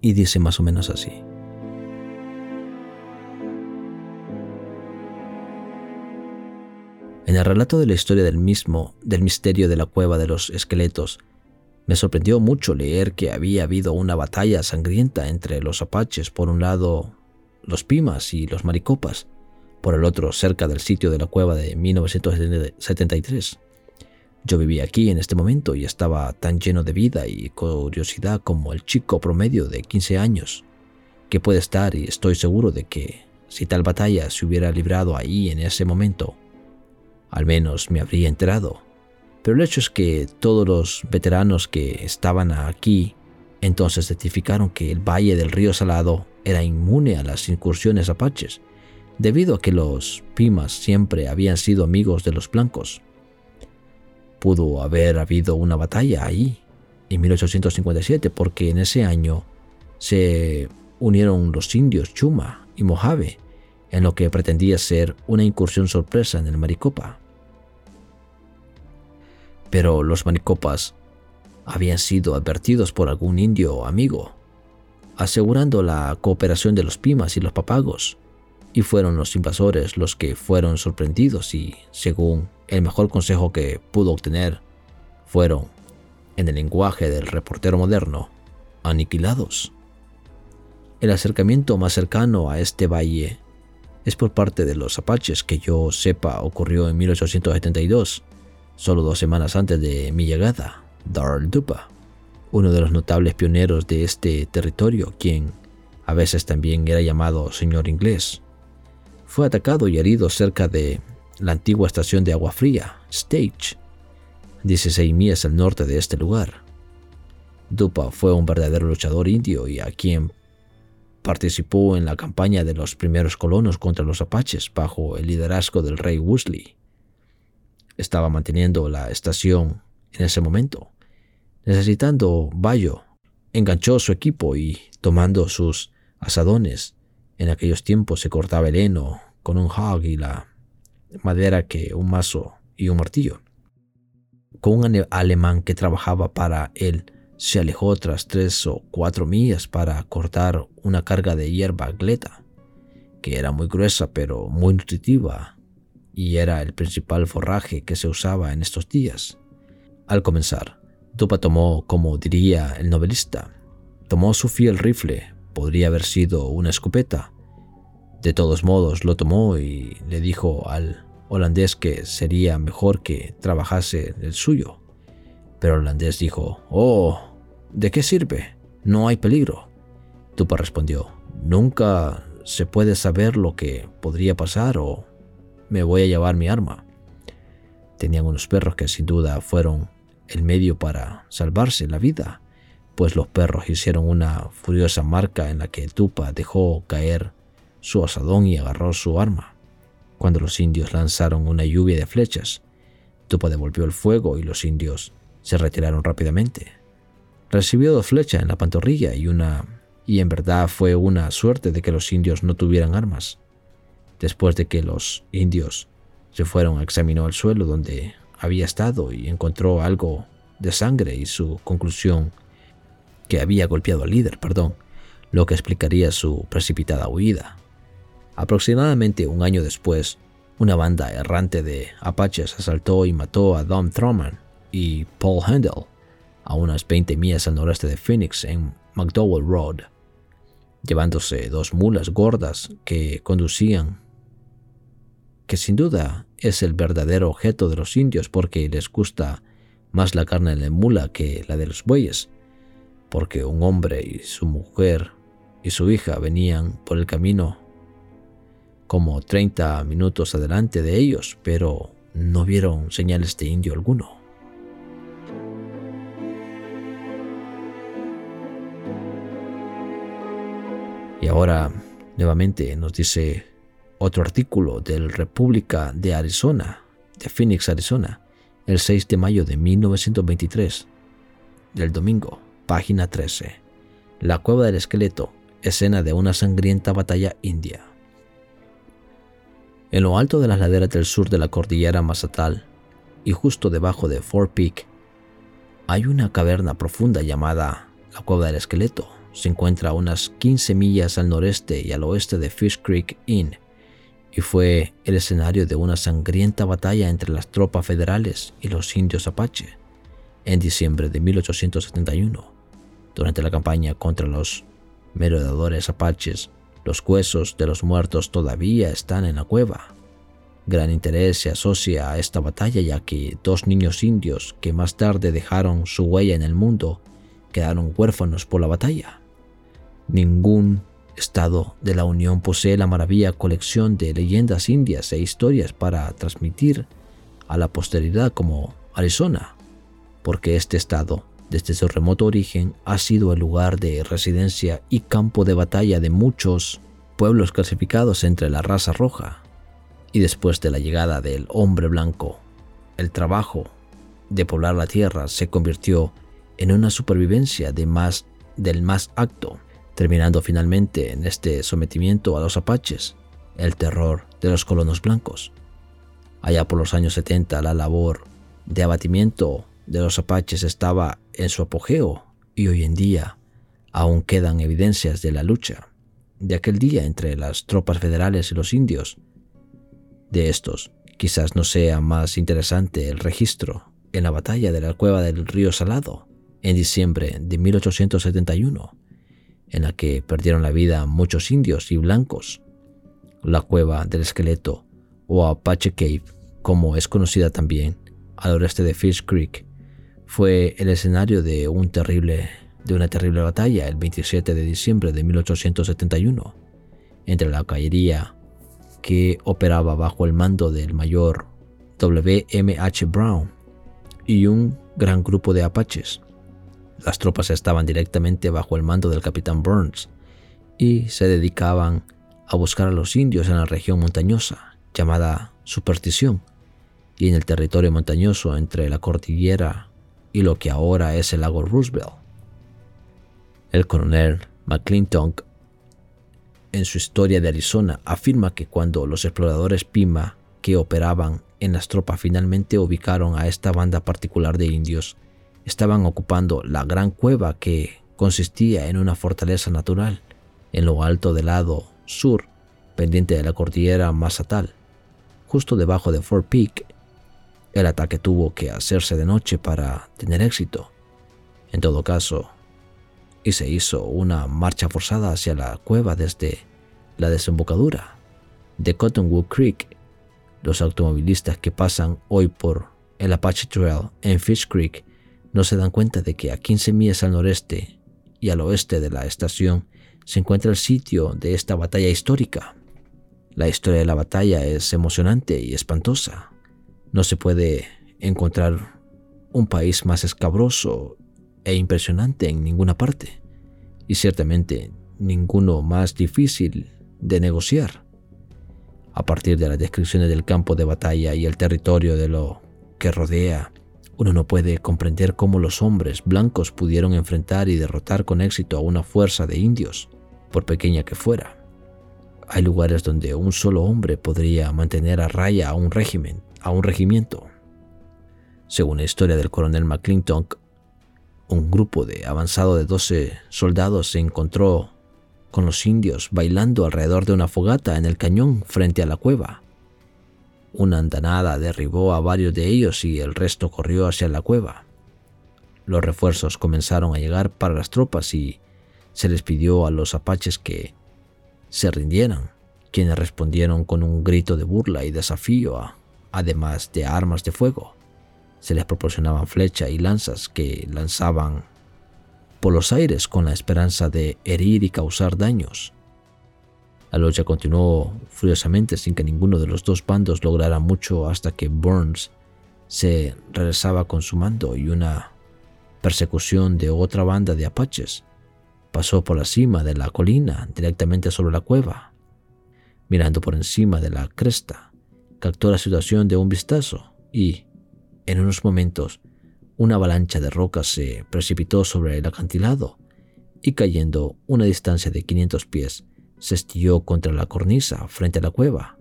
y dice más o menos así. En el relato de la historia del mismo, del misterio de la cueva de los esqueletos, me sorprendió mucho leer que había habido una batalla sangrienta entre los apaches, por un lado los pimas y los maricopas, por el otro cerca del sitio de la cueva de 1973. Yo vivía aquí en este momento y estaba tan lleno de vida y curiosidad como el chico promedio de 15 años, que puede estar y estoy seguro de que si tal batalla se hubiera librado ahí en ese momento, al menos me habría enterado. Pero el hecho es que todos los veteranos que estaban aquí entonces certificaron que el valle del río Salado era inmune a las incursiones apaches, debido a que los Pimas siempre habían sido amigos de los blancos. Pudo haber habido una batalla ahí, en 1857, porque en ese año se unieron los indios Chuma y Mojave, en lo que pretendía ser una incursión sorpresa en el Maricopa. Pero los Maricopas habían sido advertidos por algún indio amigo, asegurando la cooperación de los Pimas y los Papagos. y fueron los invasores los que fueron sorprendidos y, según el mejor consejo que pudo obtener, fueron, en el lenguaje del reportero moderno, aniquilados. El acercamiento más cercano a este valle es por parte de los apaches que yo sepa ocurrió en 1872, solo dos semanas antes de mi llegada, Darl Dupa, uno de los notables pioneros de este territorio, quien a veces también era llamado señor inglés, fue atacado y herido cerca de la antigua estación de agua fría, Stage, 16 millas al norte de este lugar. Dupa fue un verdadero luchador indio y a quien participó en la campaña de los primeros colonos contra los apaches bajo el liderazgo del rey Woosley. Estaba manteniendo la estación en ese momento. Necesitando Bayo, enganchó su equipo y, tomando sus asadones, en aquellos tiempos se cortaba el heno con un hog y la madera que un mazo y un martillo. Con un alemán que trabajaba para él, se alejó tras tres o cuatro millas para cortar una carga de hierba gleta, que era muy gruesa pero muy nutritiva y era el principal forraje que se usaba en estos días. Al comenzar, Tupa tomó, como diría el novelista, tomó su fiel rifle, podría haber sido una escopeta. De todos modos, lo tomó y le dijo al holandés que sería mejor que trabajase el suyo. Pero el holandés dijo, Oh, ¿De qué sirve? No hay peligro. Tupa respondió, nunca se puede saber lo que podría pasar o me voy a llevar mi arma. Tenían unos perros que sin duda fueron el medio para salvarse la vida, pues los perros hicieron una furiosa marca en la que Tupa dejó caer su asadón y agarró su arma. Cuando los indios lanzaron una lluvia de flechas, Tupa devolvió el fuego y los indios se retiraron rápidamente. Recibió dos flechas en la pantorrilla y una y en verdad fue una suerte de que los indios no tuvieran armas. Después de que los indios se fueron, examinó el suelo donde había estado y encontró algo de sangre y su conclusión que había golpeado al líder, perdón, lo que explicaría su precipitada huida. Aproximadamente un año después, una banda errante de apaches asaltó y mató a Dom Thurman y Paul Handel, a unas 20 millas al noreste de Phoenix en McDowell Road, llevándose dos mulas gordas que conducían, que sin duda es el verdadero objeto de los indios porque les gusta más la carne de mula que la de los bueyes, porque un hombre y su mujer y su hija venían por el camino como 30 minutos adelante de ellos, pero no vieron señales de indio alguno. Y ahora nuevamente nos dice otro artículo del República de Arizona, de Phoenix, Arizona, el 6 de mayo de 1923, del domingo, página 13. La cueva del esqueleto, escena de una sangrienta batalla india. En lo alto de las laderas del sur de la cordillera Mazatal y justo debajo de Fort Peak, hay una caverna profunda llamada la cueva del esqueleto se encuentra a unas 15 millas al noreste y al oeste de Fish Creek Inn y fue el escenario de una sangrienta batalla entre las tropas federales y los indios apache en diciembre de 1871. Durante la campaña contra los merodeadores apaches, los huesos de los muertos todavía están en la cueva. Gran interés se asocia a esta batalla ya que dos niños indios que más tarde dejaron su huella en el mundo quedaron huérfanos por la batalla. Ningún estado de la Unión posee la maravilla colección de leyendas indias e historias para transmitir a la posteridad como Arizona, porque este estado, desde su remoto origen, ha sido el lugar de residencia y campo de batalla de muchos pueblos clasificados entre la raza roja. Y después de la llegada del hombre blanco, el trabajo de poblar la tierra se convirtió en una supervivencia de más, del más acto terminando finalmente en este sometimiento a los apaches, el terror de los colonos blancos. Allá por los años 70 la labor de abatimiento de los apaches estaba en su apogeo y hoy en día aún quedan evidencias de la lucha. de aquel día entre las tropas federales y los indios. De estos, quizás no sea más interesante el registro en la batalla de la cueva del río Salado en diciembre de 1871, en la que perdieron la vida muchos indios y blancos. La cueva del esqueleto, o Apache Cave, como es conocida también, al oeste de Fish Creek, fue el escenario de, una terrible batalla el 27 de diciembre de 1871 entre la caballería que operaba bajo el mando del mayor W. M. H. Brown y un gran grupo de apaches. Las tropas estaban directamente bajo el mando del capitán Burns y se dedicaban a buscar a los indios en la región montañosa llamada Superstición y en el territorio montañoso entre la cordillera y lo que ahora es el lago Roosevelt. El coronel McClintock en su historia de Arizona afirma que cuando los exploradores Pima que operaban en las tropas finalmente ubicaron a esta banda particular de indios, estaban ocupando la gran cueva que consistía en una fortaleza natural en lo alto del lado sur, pendiente de la cordillera Mazatal, justo debajo de Fort Peak. El ataque tuvo que hacerse de noche para tener éxito. En todo caso, y se hizo una marcha forzada hacia la cueva desde la desembocadura de Cottonwood Creek. Los automovilistas que pasan hoy por el Apache Trail en Fish Creek no se dan cuenta de que a 15 millas al noreste y al oeste de la estación se encuentra el sitio de esta batalla histórica. La historia de la batalla es emocionante y espantosa. No se puede encontrar un país más escabroso e impresionante en ninguna parte, y ciertamente ninguno más difícil de negociar. A partir de las descripciones del campo de batalla y el territorio de lo que rodea, uno no puede comprender cómo los hombres blancos pudieron enfrentar y derrotar con éxito a una fuerza de indios, por pequeña que fuera. Hay lugares donde un solo hombre podría mantener a raya a un régimen, a un regimiento. Según la historia del coronel McClintock, un grupo de avanzado de 12 soldados se encontró con los indios bailando alrededor de una fogata en el cañón frente a la cueva. Una andanada derribó a varios de ellos y el resto corrió hacia la cueva. Los refuerzos comenzaron a llegar para las tropas y se les pidió a los apaches que se rindieran, quienes respondieron con un grito de burla y desafío, además de armas de fuego. Se les proporcionaban flechas y lanzas que lanzaban por los aires con la esperanza de herir y causar daños. La lucha continuó furiosamente sin que ninguno de los dos bandos lograra mucho hasta que Burns se regresaba con su mando y una persecución de otra banda de apaches pasó por la cima de la colina directamente sobre la cueva. Mirando por encima de la cresta, captó la situación de un vistazo y, en unos momentos, una avalancha de rocas se precipitó sobre el acantilado y cayendo una distancia de 500 pies, se estilló contra la cornisa frente a la cueva.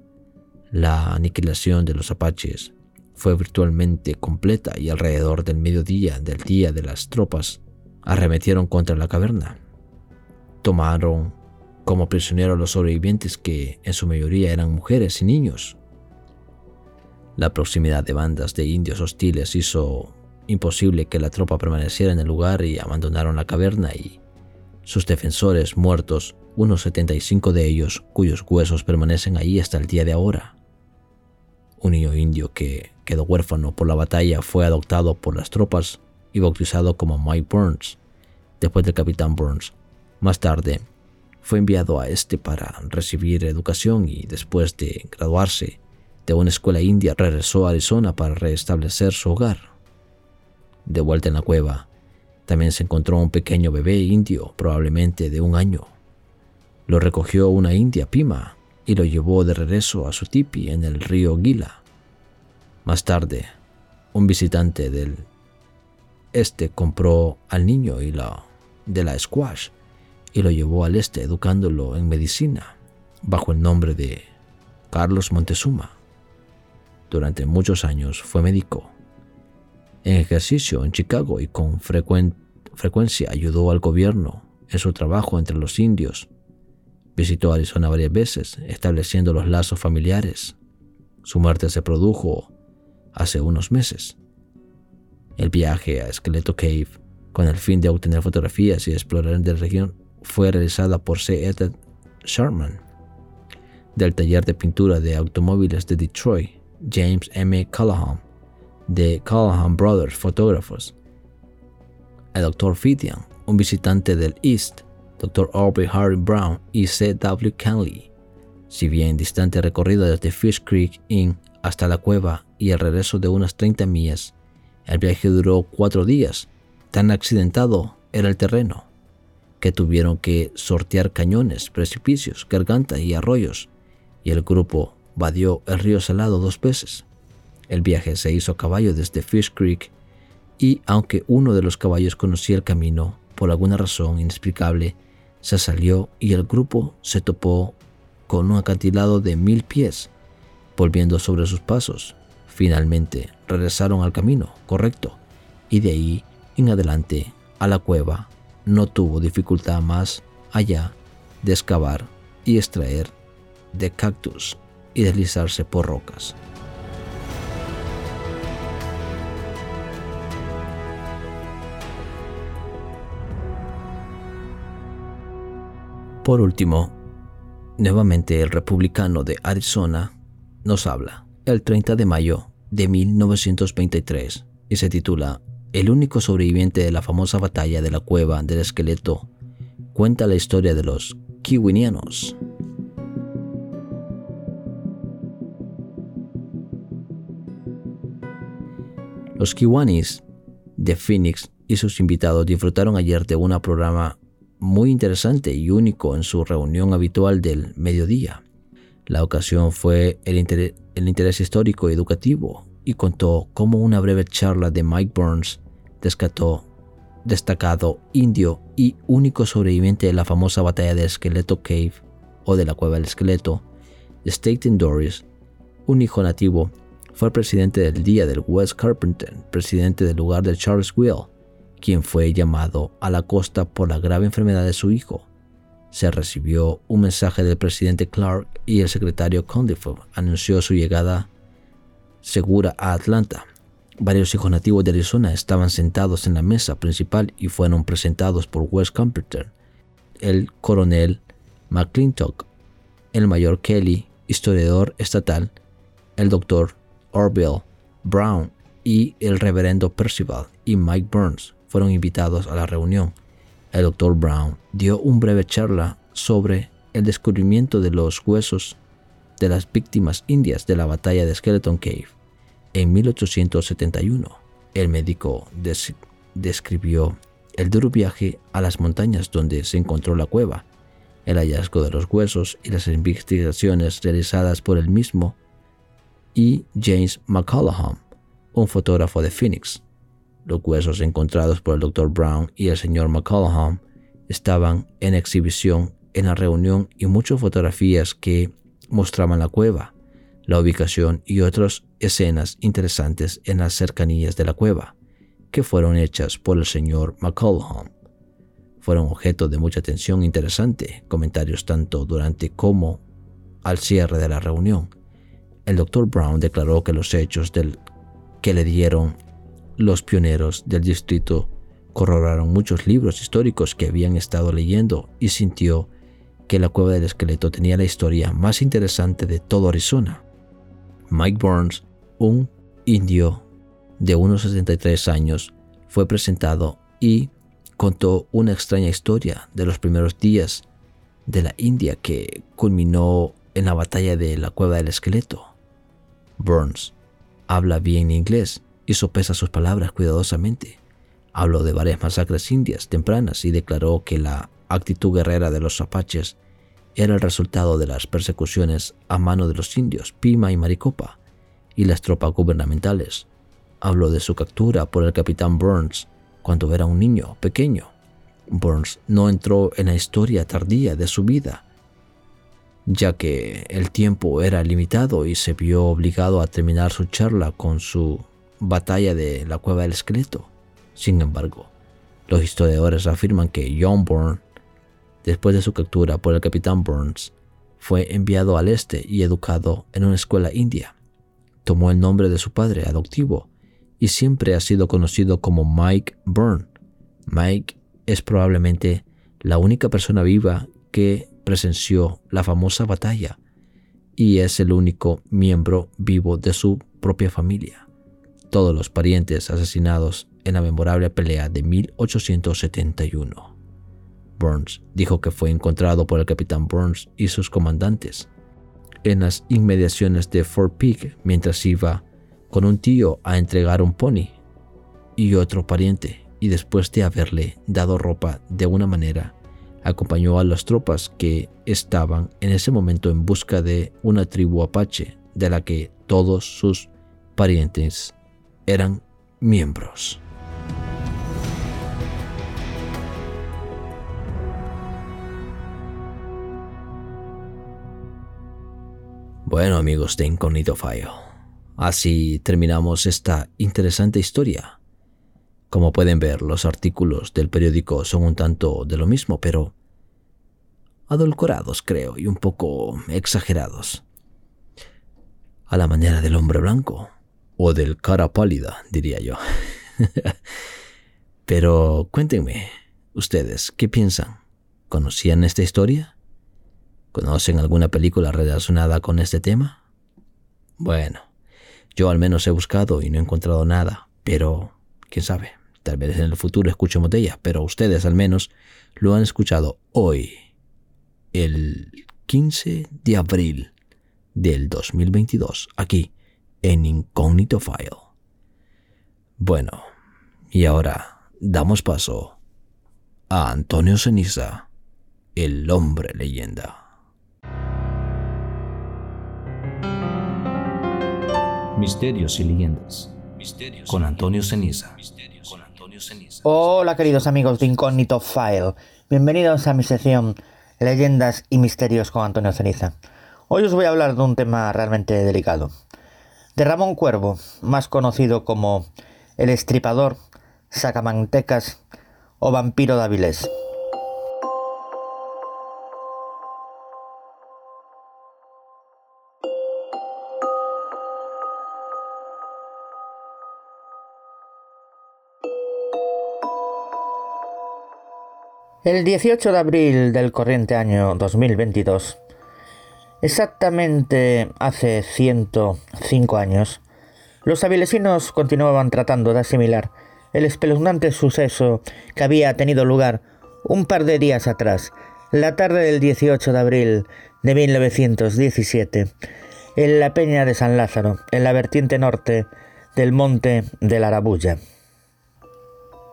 La aniquilación de los apaches fue virtualmente completa y alrededor del mediodía del día de las tropas arremetieron contra la caverna. Tomaron como prisioneros a los sobrevivientes que en su mayoría eran mujeres y niños. La proximidad de bandas de indios hostiles hizo imposible que la tropa permaneciera en el lugar y abandonaron la caverna y sus defensores muertos, unos 75 de ellos cuyos huesos permanecen ahí hasta el día de ahora. Un niño indio que quedó huérfano por la batalla fue adoptado por las tropas y bautizado como Mike Burns, después del capitán Burns. Más tarde, fue enviado a este para recibir educación y después de graduarse de una escuela india regresó a Arizona para restablecer su hogar. De vuelta en la cueva, también se encontró un pequeño bebé indio, probablemente de un año. Lo recogió una india pima y lo llevó de regreso a su tipi en el río Gila. Más tarde, un visitante del este compró al niño y la de la squash y lo llevó al este educándolo en medicina bajo el nombre de Carlos Montezuma. Durante muchos años fue médico. En ejercicio en Chicago y con frecuencia ayudó al gobierno en su trabajo entre los indios. Visitó Arizona varias veces, estableciendo los lazos familiares. Su muerte se produjo hace unos meses. El viaje a Skeleto Cave, con el fin de obtener fotografías y explorar la región, fue realizada por C. Edward Sharman, del taller de pintura de automóviles de Detroit, James M. Callahan, de Callahan Brothers Fotógrafos, el Dr. Fithian, un visitante del East, Dr. Aubrey Harry Brown y C. W. Canley. Si bien distante recorrido desde Fish Creek Inn hasta la cueva y el regreso de unas 30 millas, el viaje duró cuatro días. Tan accidentado era el terreno que tuvieron que sortear cañones, precipicios, gargantas y arroyos, y el grupo vadió el río Salado dos veces. El viaje se hizo a caballo desde Fish Creek y aunque uno de los caballos conocía el camino, por alguna razón inexplicable, se salió y el grupo se topó con un acantilado de mil pies, volviendo sobre sus pasos. Finalmente regresaron al camino correcto y de ahí en adelante a la cueva no tuvo dificultad más allá de excavar y extraer de cactus y deslizarse por rocas. Por último, nuevamente el republicano de Arizona nos habla el 30 de mayo de 1923 y se titula El único sobreviviente de la famosa batalla de la cueva del esqueleto cuenta la historia de los kiwinianos. Los Kiwanis de Phoenix y sus invitados disfrutaron ayer de un programa muy interesante y único en su reunión habitual del mediodía. La ocasión fue el interés, histórico y educativo y contó cómo una breve charla de Mike Burns descató destacado indio y único sobreviviente de la famosa batalla de Esqueleto Cave o de la Cueva del Esqueleto, Staten Doris, un hijo nativo, fue presidente del día del West Carpenter, presidente del lugar de Charles Will, quien fue llamado a la costa por la grave enfermedad de su hijo. Se recibió un mensaje del presidente Clark y el secretario Condiford anunció su llegada segura a Atlanta. Varios hijos nativos de Arizona estaban sentados en la mesa principal y fueron presentados por West Computer, el coronel McClintock, el mayor Kelly, historiador estatal, el doctor Orville Brown y el reverendo Percival y Mike Burns, fueron invitados a la reunión. El doctor Brown dio una breve charla sobre el descubrimiento de los huesos de las víctimas indias de la batalla de Skeleton Cave. En 1871, el médico describió el duro viaje a las montañas donde se encontró la cueva, el hallazgo de los huesos y las investigaciones realizadas por él mismo y James McCallaghan, un fotógrafo de Phoenix. Los huesos encontrados por el Dr. Brown y el señor McCallum estaban en exhibición en la reunión y muchas fotografías que mostraban la cueva, la ubicación y otras escenas interesantes en las cercanías de la cueva, que fueron hechas por el señor McCallum. Fueron objeto de mucha atención interesante, comentarios tanto durante como al cierre de la reunión. El Dr. Brown declaró que los hechos del que le dieron los pioneros del distrito corroboraron muchos libros históricos que habían estado leyendo y sintió que la cueva del esqueleto tenía la historia más interesante de todo Arizona. Mike Burns, un indio de unos 63 años, fue presentado y contó una extraña historia de los primeros días de la India que culminó en la batalla de la cueva del esqueleto. Burns habla bien inglés y sopesa sus palabras cuidadosamente. Habló de varias masacres indias tempranas y declaró que la actitud guerrera de los apaches era el resultado de las persecuciones a mano de los indios Pima y Maricopa y las tropas gubernamentales. Habló de su captura por el capitán Burns cuando era un niño pequeño. Burns no entró en la historia tardía de su vida, ya que el tiempo era limitado y se vio obligado a terminar su charla con su batalla de la cueva del esqueleto. Sin embargo, los historiadores afirman que John Bourne Después de su captura por el capitán Burns, fue enviado al este y educado en una escuela india. Tomó el nombre de su padre adoptivo y siempre ha sido conocido como Mike Byrne. Mike es probablemente la única persona viva que presenció la famosa batalla y es el único miembro vivo de su propia familia. Todos los parientes asesinados en la memorable pelea de 1871. Burns dijo que fue encontrado por el capitán Burns y sus comandantes en las inmediaciones de Fort Peak mientras iba con un tío a entregar un pony y otro pariente y después de haberle dado ropa de una manera acompañó a las tropas que estaban en ese momento en busca de una tribu apache de la que todos sus parientes eran miembros. Bueno amigos de Incognito File, así terminamos esta interesante historia. Como pueden ver, los artículos del periódico son un tanto de lo mismo, pero adulcorados creo y un poco exagerados. A la manera del hombre blanco, o del cara pálida, diría yo. <laughs> pero cuéntenme, ustedes, ¿qué piensan? ¿Conocían esta historia? ¿Conocen alguna película relacionada con este tema? Bueno, yo al menos he buscado y no he encontrado nada, pero quién sabe, tal vez en el futuro escuchemos de ella, pero ustedes al menos lo han escuchado hoy, el 15 de abril del 2022, aquí en Incognito File. Bueno, y ahora damos paso a Antonio Ceniza, el hombre leyenda. Misterios y leyendas. con Antonio Ceniza. Hola queridos amigos de Incógnito File. Bienvenidos a mi sección Leyendas y Misterios con Antonio Ceniza. Hoy os voy a hablar de un tema realmente delicado. De Ramón Cuervo, más conocido como el estripador, sacamantecas o vampiro de. El 18 de abril del corriente año 2022, exactamente hace 105 años, los avilesinos continuaban tratando de asimilar el espeluznante suceso que había tenido lugar un par de días atrás, la tarde del 18 de abril de 1917, en la peña de San Lázaro, en la vertiente norte del monte de la Arabulla.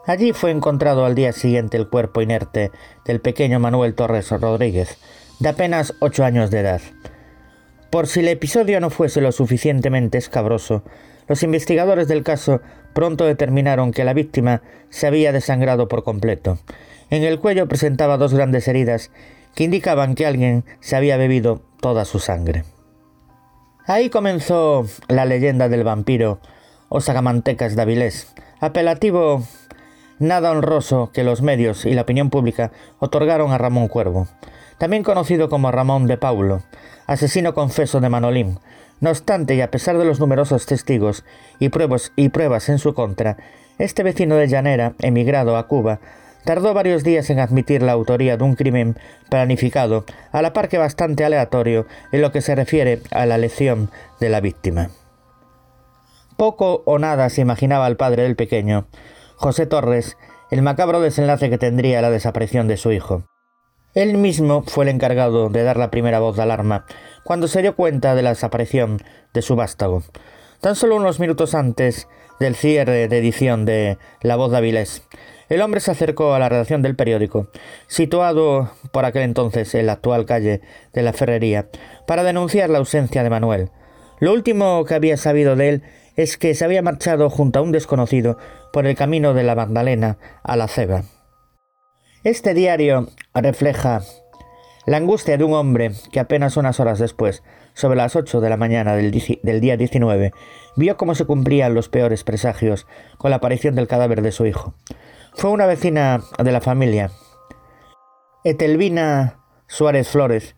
Allí fue encontrado al día siguiente el cuerpo inerte del pequeño Manuel Torres Rodríguez, de apenas ocho años de edad. Por si el episodio no fuese lo suficientemente escabroso, los investigadores del caso pronto determinaron que la víctima se había desangrado por completo. En el cuello presentaba dos grandes heridas que indicaban que alguien se había bebido toda su sangre. Ahí comenzó la leyenda del vampiro o sagamantecas de apelativo nada honroso que los medios y la opinión pública otorgaron a Ramón Cuervo, también conocido como Ramón de Paulo, asesino confeso de Manolín. No obstante, y a pesar de los numerosos testigos y pruebas, y pruebas en su contra, este vecino de Llanera, emigrado a Cuba, tardó varios días en admitir la autoría de un crimen planificado, a la par que bastante aleatorio en lo que se refiere a la lesión de la víctima. Poco o nada se imaginaba el padre del pequeño, José Torres el macabro desenlace que tendría la desaparición de su hijo. Él mismo fue el encargado de dar la primera voz de alarma cuando se dio cuenta de la desaparición de su vástago. Tan solo unos minutos antes del cierre de edición de La Voz de Avilés, el hombre se acercó a la redacción del periódico, situado por aquel entonces en la actual calle de la Ferrería, para denunciar la ausencia de Manuel. Lo último que había sabido de él es que se había marchado junto a un desconocido por el camino de la Magdalena a la Ceba. Este diario refleja la angustia de un hombre que apenas unas horas después, sobre las ocho de la mañana del, del día 19, vio cómo se cumplían los peores presagios con la aparición del cadáver de su hijo. Fue una vecina de la familia. Etelvina Suárez Flores,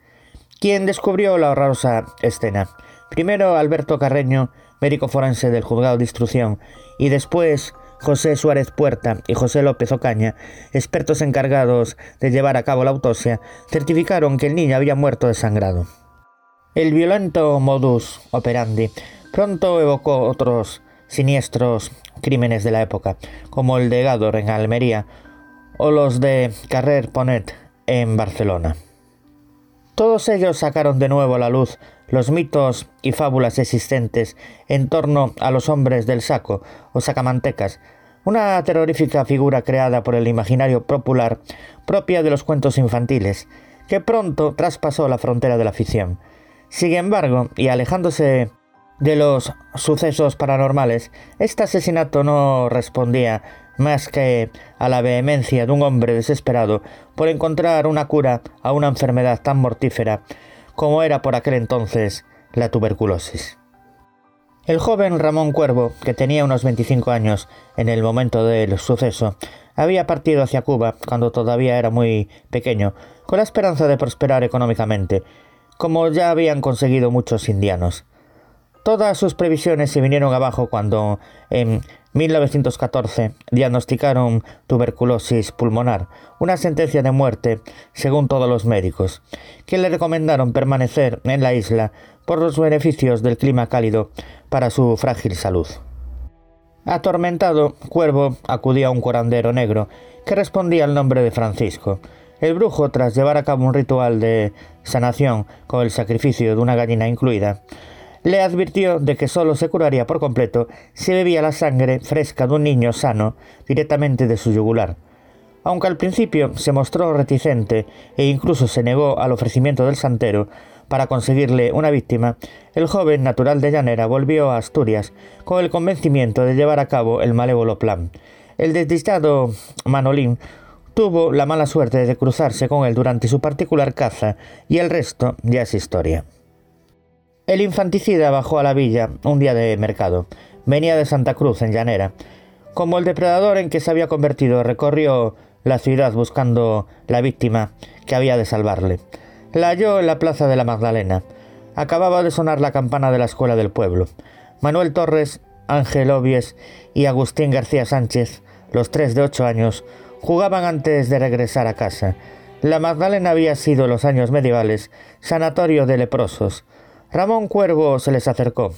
quien descubrió la horrorosa escena. Primero Alberto Carreño, médico forense del juzgado de instrucción, y después José Suárez Puerta y José López Ocaña, expertos encargados de llevar a cabo la autopsia, certificaron que el niño había muerto desangrado. El violento modus operandi pronto evocó otros siniestros crímenes de la época, como el de Gador en Almería o los de Carrer Ponet en Barcelona. Todos ellos sacaron de nuevo a la luz los mitos y fábulas existentes en torno a los hombres del saco o sacamantecas, una terrorífica figura creada por el imaginario popular propia de los cuentos infantiles, que pronto traspasó la frontera de la ficción. Sin embargo, y alejándose de los sucesos paranormales, este asesinato no respondía más que a la vehemencia de un hombre desesperado por encontrar una cura a una enfermedad tan mortífera como era por aquel entonces la tuberculosis. El joven Ramón Cuervo, que tenía unos 25 años en el momento del suceso, había partido hacia Cuba cuando todavía era muy pequeño, con la esperanza de prosperar económicamente, como ya habían conseguido muchos indianos. Todas sus previsiones se vinieron abajo cuando, en 1914, diagnosticaron tuberculosis pulmonar, una sentencia de muerte, según todos los médicos, que le recomendaron permanecer en la isla por los beneficios del clima cálido para su frágil salud. Atormentado, Cuervo acudió a un curandero negro que respondía al nombre de Francisco. El brujo, tras llevar a cabo un ritual de sanación con el sacrificio de una gallina incluida, le advirtió de que solo se curaría por completo si bebía la sangre fresca de un niño sano directamente de su yugular. Aunque al principio se mostró reticente e incluso se negó al ofrecimiento del santero para conseguirle una víctima, el joven natural de Llanera volvió a Asturias con el convencimiento de llevar a cabo el malévolo plan. El desdichado Manolín tuvo la mala suerte de cruzarse con él durante su particular caza y el resto ya es historia. El infanticida bajó a la villa un día de mercado. Venía de Santa Cruz, en Llanera. Como el depredador en que se había convertido recorrió la ciudad buscando la víctima que había de salvarle. La halló en la plaza de la Magdalena. Acababa de sonar la campana de la escuela del pueblo. Manuel Torres, Ángel Obies y Agustín García Sánchez, los tres de ocho años, jugaban antes de regresar a casa. La Magdalena había sido en los años medievales sanatorio de leprosos. Ramón Cuervo se les acercó.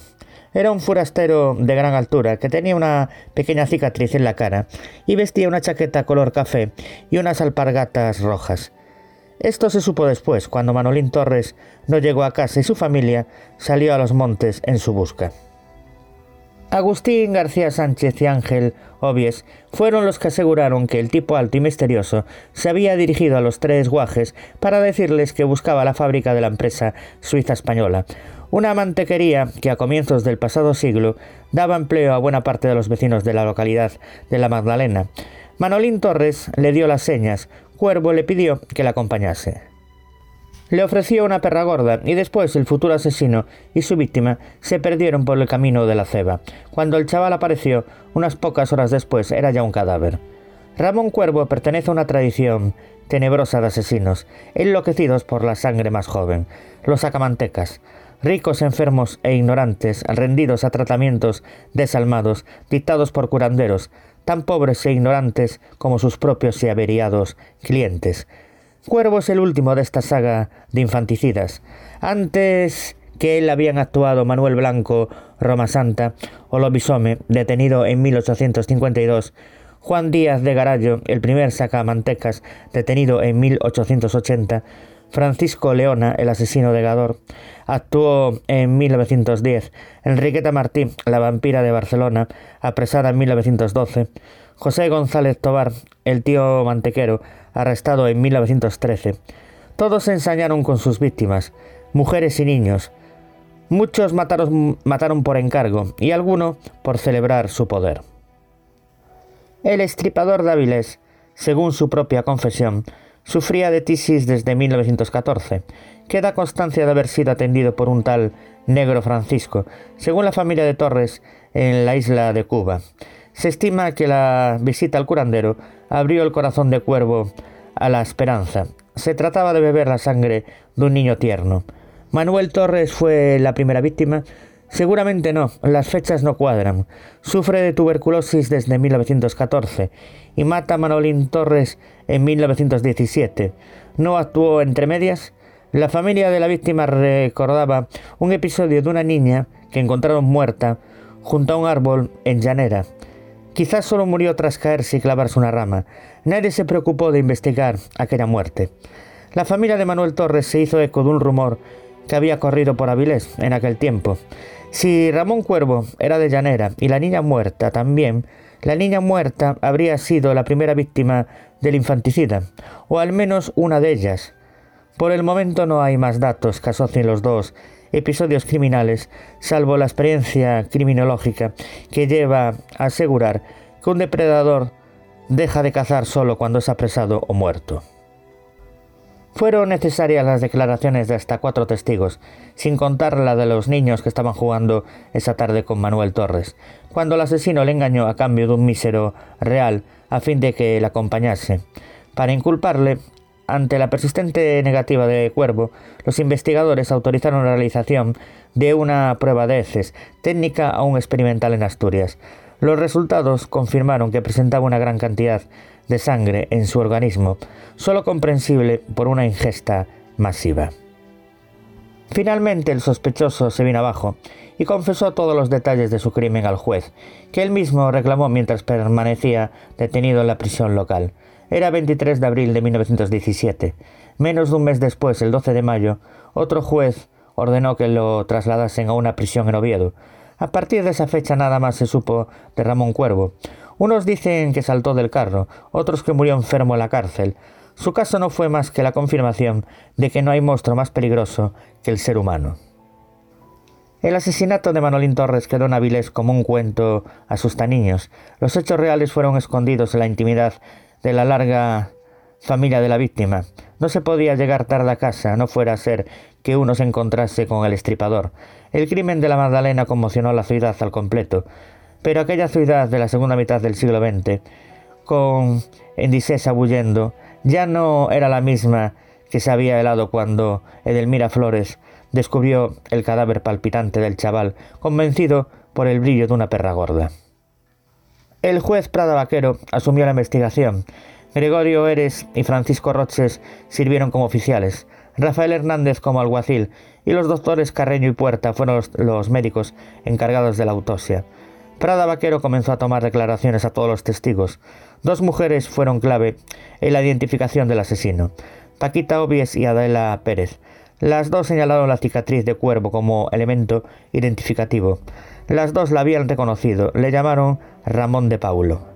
Era un forastero de gran altura que tenía una pequeña cicatriz en la cara y vestía una chaqueta color café y unas alpargatas rojas. Esto se supo después, cuando Manolín Torres no llegó a casa y su familia salió a los montes en su busca. Agustín García Sánchez y Ángel Obies fueron los que aseguraron que el tipo alto y misterioso se había dirigido a los tres guajes para decirles que buscaba la fábrica de la empresa suiza española, una mantequería que a comienzos del pasado siglo daba empleo a buena parte de los vecinos de la localidad de La Magdalena. Manolín Torres le dio las señas, Cuervo le pidió que la acompañase. Le ofreció una perra gorda y después el futuro asesino y su víctima se perdieron por el camino de la ceba. Cuando el chaval apareció, unas pocas horas después era ya un cadáver. Ramón Cuervo pertenece a una tradición tenebrosa de asesinos, enloquecidos por la sangre más joven, los sacamantecas, ricos, enfermos e ignorantes, rendidos a tratamientos desalmados, dictados por curanderos, tan pobres e ignorantes como sus propios y averiados clientes, Cuervo es el último de esta saga de infanticidas. Antes que él habían actuado Manuel Blanco, Roma Santa, o Lobisome, detenido en 1852, Juan Díaz de Garallo, el primer sacamantecas, detenido en 1880, Francisco Leona, el asesino de Gador, actuó en 1910, Enriqueta Martí, la vampira de Barcelona, apresada en 1912, José González Tobar, el tío mantequero, arrestado en 1913. Todos se ensañaron con sus víctimas, mujeres y niños. Muchos mataron, mataron por encargo y algunos por celebrar su poder. El estripador Dáviles, según su propia confesión, sufría de tisis desde 1914. Queda constancia de haber sido atendido por un tal negro Francisco, según la familia de Torres, en la isla de Cuba. Se estima que la visita al curandero abrió el corazón de Cuervo a la esperanza. se trataba de beber la sangre de un niño tierno. Manuel Torres fue la primera víctima. Seguramente no, las fechas no cuadran. Sufre de tuberculosis desde 1914 y mata a Manolín Torres en 1917. No actuó entre medias. La familia de la víctima recordaba un episodio de una niña que encontraron muerta junto a un árbol en Llanera. Quizás solo murió tras caerse y clavarse una rama. Nadie se preocupó de investigar aquella muerte. La familia de Manuel Torres se hizo eco de un rumor que había corrido por Avilés en aquel tiempo. Si Ramón Cuervo era de Llanera y la niña muerta también, la niña muerta habría sido la primera víctima del infanticida, o al menos una de ellas. Por el momento no hay más datos que asocien los dos episodios criminales, salvo la experiencia criminológica que lleva a asegurar que un depredador deja de cazar solo cuando es apresado o muerto. Fueron necesarias las declaraciones de hasta cuatro testigos, sin contar la de los niños que estaban jugando esa tarde con Manuel Torres, cuando el asesino le engañó a cambio de un mísero real a fin de que le acompañase. Para inculparle, ante la persistente negativa de Cuervo, los investigadores autorizaron la realización de una prueba de heces, técnica aún experimental en Asturias. Los resultados confirmaron que presentaba una gran cantidad de sangre en su organismo, solo comprensible por una ingesta masiva. Finalmente el sospechoso se vino abajo y confesó todos los detalles de su crimen al juez, que él mismo reclamó mientras permanecía detenido en la prisión local. Era 23 de abril de 1917. Menos de un mes después, el 12 de mayo, otro juez ordenó que lo trasladasen a una prisión en Oviedo, a partir de esa fecha nada más se supo de Ramón Cuervo. Unos dicen que saltó del carro, otros que murió enfermo en la cárcel. Su caso no fue más que la confirmación de que no hay monstruo más peligroso que el ser humano. El asesinato de Manolín Torres quedó en Avilés como un cuento asusta niños. Los hechos reales fueron escondidos en la intimidad de la larga familia de la víctima. No se podía llegar tarde a casa, no fuera a ser que uno se encontrase con el estripador. El crimen de la Magdalena conmocionó a la ciudad al completo, pero aquella ciudad de la segunda mitad del siglo XX, con Endisesa bullendo, ya no era la misma que se había helado cuando Edelmira Flores descubrió el cadáver palpitante del chaval, convencido por el brillo de una perra gorda. El juez Prada Vaquero asumió la investigación. Gregorio Eres y Francisco Roches sirvieron como oficiales. Rafael Hernández como alguacil y los doctores Carreño y Puerta fueron los, médicos encargados de la autopsia. Prada Vaquero comenzó a tomar declaraciones a todos los testigos. Dos mujeres fueron clave en la identificación del asesino, Paquita Obies y Adela Pérez. Las dos señalaron la cicatriz de cuervo como elemento identificativo. Las dos la habían reconocido, le llamaron Ramón de Paulo.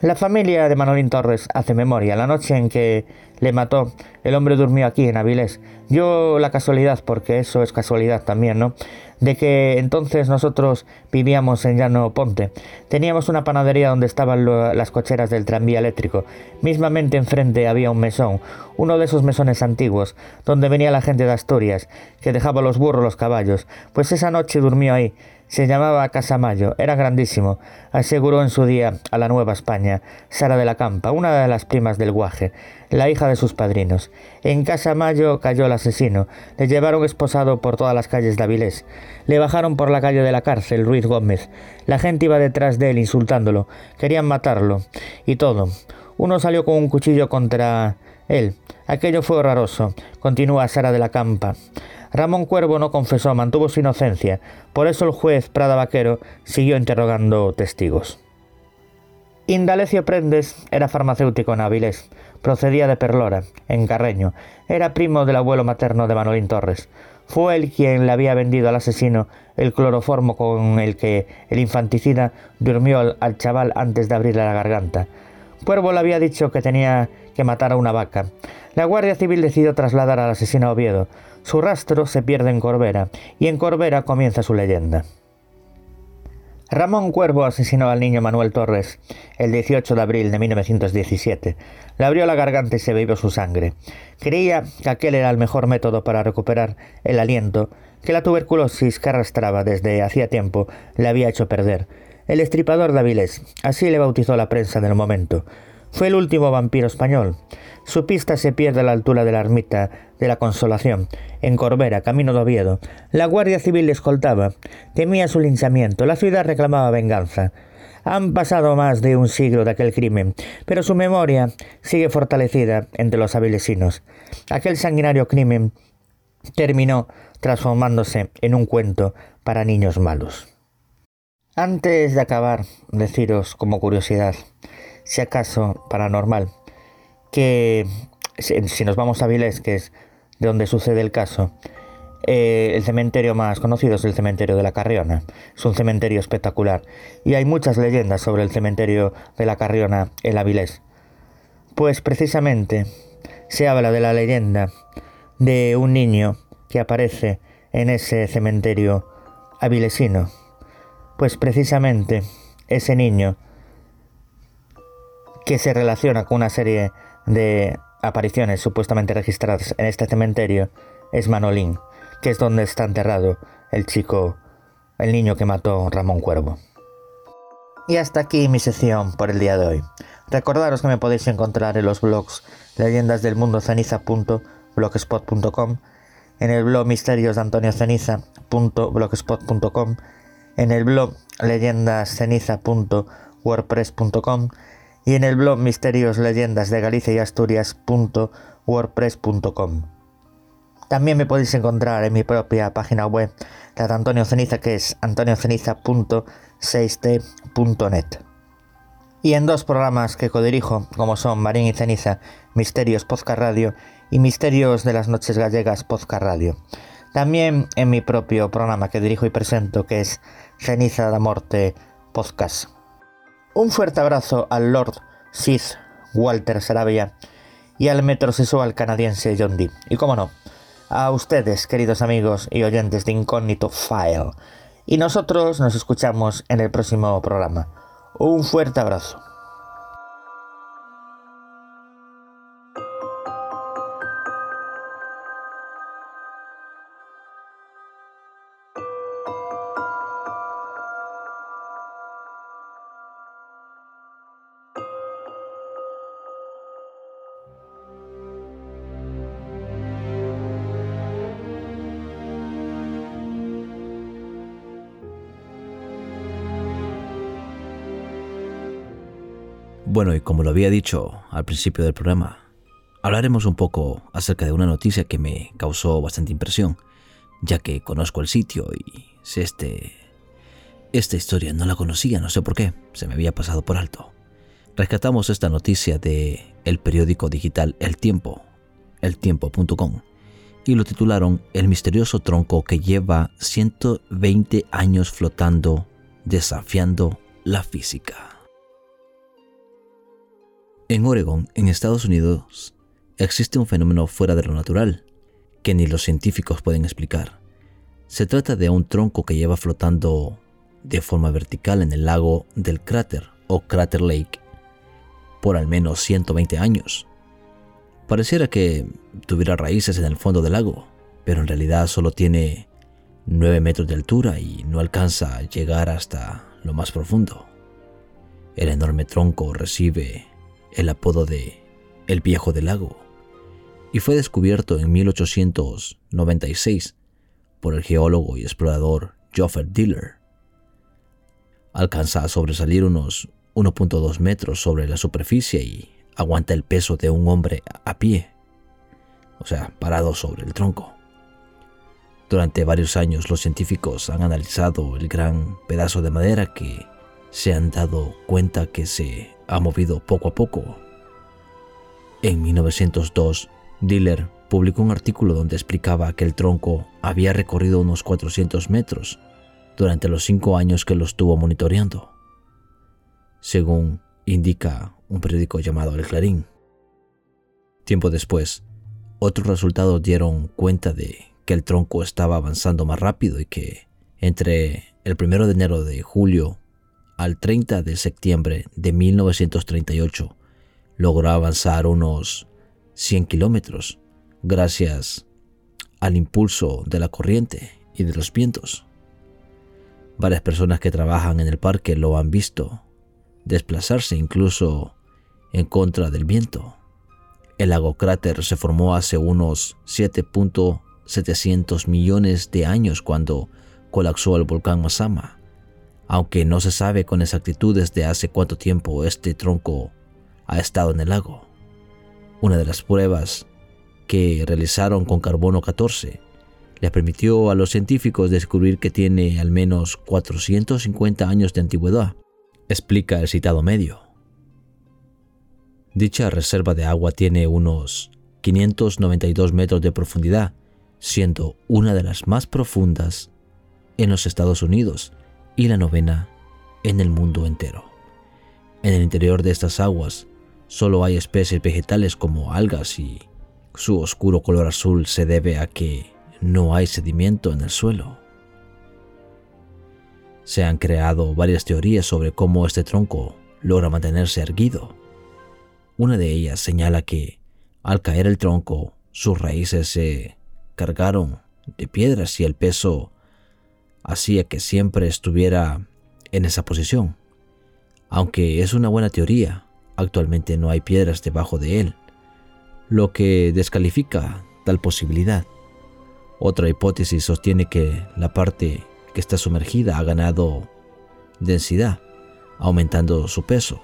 La familia de Manolín Torres hace memoria. La noche en que le mató, el hombre durmió aquí en Avilés. Yo la casualidad, porque eso es casualidad también, ¿no? De que entonces nosotros vivíamos en Llano Ponte. Teníamos una panadería donde estaban las cocheras del tranvía eléctrico. Mismamente enfrente había un mesón, uno de esos mesones antiguos, donde venía la gente de Asturias, que dejaba los burros los caballos. Pues esa noche durmió ahí. Se llamaba Casamayo, era grandísimo, aseguró en su día a la Nueva España Sara de la Campa, una de las primas del guaje, la hija de sus padrinos. En Casamayo cayó el asesino, le llevaron esposado por todas las calles de Avilés, le bajaron por la calle de la cárcel Ruiz Gómez, la gente iba detrás de él insultándolo, querían matarlo, y todo. Uno salió con un cuchillo contra él. Aquello fue horroroso, continúa Sara de la Campa. Ramón Cuervo no confesó, mantuvo su inocencia. Por eso el juez Prada Vaquero siguió interrogando testigos. Indalecio Prendes era farmacéutico en Avilés. Procedía de Perlora, en Carreño. Era primo del abuelo materno de Manolín Torres. Fue él quien le había vendido al asesino el cloroformo con el que el infanticida durmió al, al chaval antes de abrirle la garganta. Cuervo le había dicho que tenía que matar a una vaca. La Guardia Civil decidió trasladar al asesino a Oviedo. Su rastro se pierde en Corbera, y en Corbera comienza su leyenda. Ramón Cuervo asesinó al niño Manuel Torres el 18 de abril de 1917. Le abrió la garganta y se bebió su sangre. Creía que aquel era el mejor método para recuperar el aliento que la tuberculosis que arrastraba desde hacía tiempo le había hecho perder. El estripador de Avilés, así le bautizó la prensa del momento. Fue el último vampiro español. Su pista se pierde a la altura de la ermita de la Consolación, en Corbera, camino de Oviedo. La Guardia Civil le escoltaba. Temía su linchamiento. La ciudad reclamaba venganza. Han pasado más de un siglo de aquel crimen, pero su memoria sigue fortalecida entre los avilesinos. Aquel sanguinario crimen terminó transformándose en un cuento para niños malos. Antes de acabar, deciros como curiosidad, si acaso paranormal, que si nos vamos a Vilés, que es de donde sucede el caso, eh, el cementerio más conocido es el cementerio de la Carriona. Es un cementerio espectacular. Y hay muchas leyendas sobre el cementerio de la Carriona en Avilés. Pues precisamente se habla de la leyenda de un niño que aparece en ese cementerio avilesino. Pues precisamente ese niño que se relaciona con una serie de apariciones supuestamente registradas en este cementerio es Manolín, que es donde está enterrado el chico, el niño que mató Ramón Cuervo. Y hasta aquí mi sección por el día de hoy. Recordaros que me podéis encontrar en los blogs leyendas del mundo ceniza.blogspot.com, en el blog misterios de Antonio Ceniza.blogspot.com, en el blog leyendasceniza.wordpress.com y en el blog misterios leyendas de Galicia y Asturias.wordpress.com. También me podéis encontrar en mi propia página web, la de Antonio Ceniza, que es antonioceniza.6t.net. Y en dos programas que codirijo, como son Marín y Ceniza, Misterios Podcast Radio y Misterios de las Noches Gallegas Podcast Radio. También en mi propio programa que dirijo y presento, que es Ceniza la Morte Podcast. Un fuerte abrazo al Lord Sith Walter Sarabia y al metrosexual canadiense John Dee. Y como no, a ustedes, queridos amigos y oyentes de Incógnito File. Y nosotros nos escuchamos en el próximo programa. Un fuerte abrazo. Bueno, y como lo había dicho al principio del programa, hablaremos un poco acerca de una noticia que me causó bastante impresión, ya que conozco el sitio y si este esta historia no la conocía, no sé por qué, se me había pasado por alto. Rescatamos esta noticia de el periódico digital El Tiempo, eltiempo.com, y lo titularon El misterioso tronco que lleva 120 años flotando, desafiando la física. En Oregon, en Estados Unidos, existe un fenómeno fuera de lo natural, que ni los científicos pueden explicar. Se trata de un tronco que lleva flotando de forma vertical en el lago del cráter o Crater Lake por al menos 120 años. Pareciera que tuviera raíces en el fondo del lago, pero en realidad solo tiene 9 metros de altura y no alcanza a llegar hasta lo más profundo. El enorme tronco recibe el apodo de El Viejo del Lago, y fue descubierto en 1896 por el geólogo y explorador Joffer Diller. Alcanza a sobresalir unos 1.2 metros sobre la superficie y aguanta el peso de un hombre a pie, o sea, parado sobre el tronco. Durante varios años los científicos han analizado el gran pedazo de madera que se han dado cuenta que se ha movido poco a poco. En 1902, Diller publicó un artículo donde explicaba que el tronco había recorrido unos 400 metros durante los cinco años que lo estuvo monitoreando, según indica un periódico llamado El Clarín. Tiempo después, otros resultados dieron cuenta de que el tronco estaba avanzando más rápido y que entre el 1 de enero de julio al 30 de septiembre de 1938 logró avanzar unos 100 kilómetros gracias al impulso de la corriente y de los vientos. Varias personas que trabajan en el parque lo han visto desplazarse, incluso en contra del viento. El lago cráter se formó hace unos 7.700 millones de años cuando colapsó el volcán Masama, aunque no se sabe con exactitud desde hace cuánto tiempo este tronco ha estado en el lago. Una de las pruebas que realizaron con carbono 14 le permitió a los científicos descubrir que tiene al menos 450 años de antigüedad, explica el citado medio. Dicha reserva de agua tiene unos 592 metros de profundidad, siendo una de las más profundas en los Estados Unidos y la novena en el mundo entero. En el interior de estas aguas solo hay especies vegetales como algas y su oscuro color azul se debe a que no hay sedimento en el suelo. Se han creado varias teorías sobre cómo este tronco logra mantenerse erguido. Una de ellas señala que, al caer el tronco, sus raíces se cargaron de piedras y el peso hacía que siempre estuviera en esa posición. Aunque es una buena teoría, actualmente no hay piedras debajo de él, lo que descalifica tal posibilidad. Otra hipótesis sostiene que la parte que está sumergida ha ganado densidad, aumentando su peso.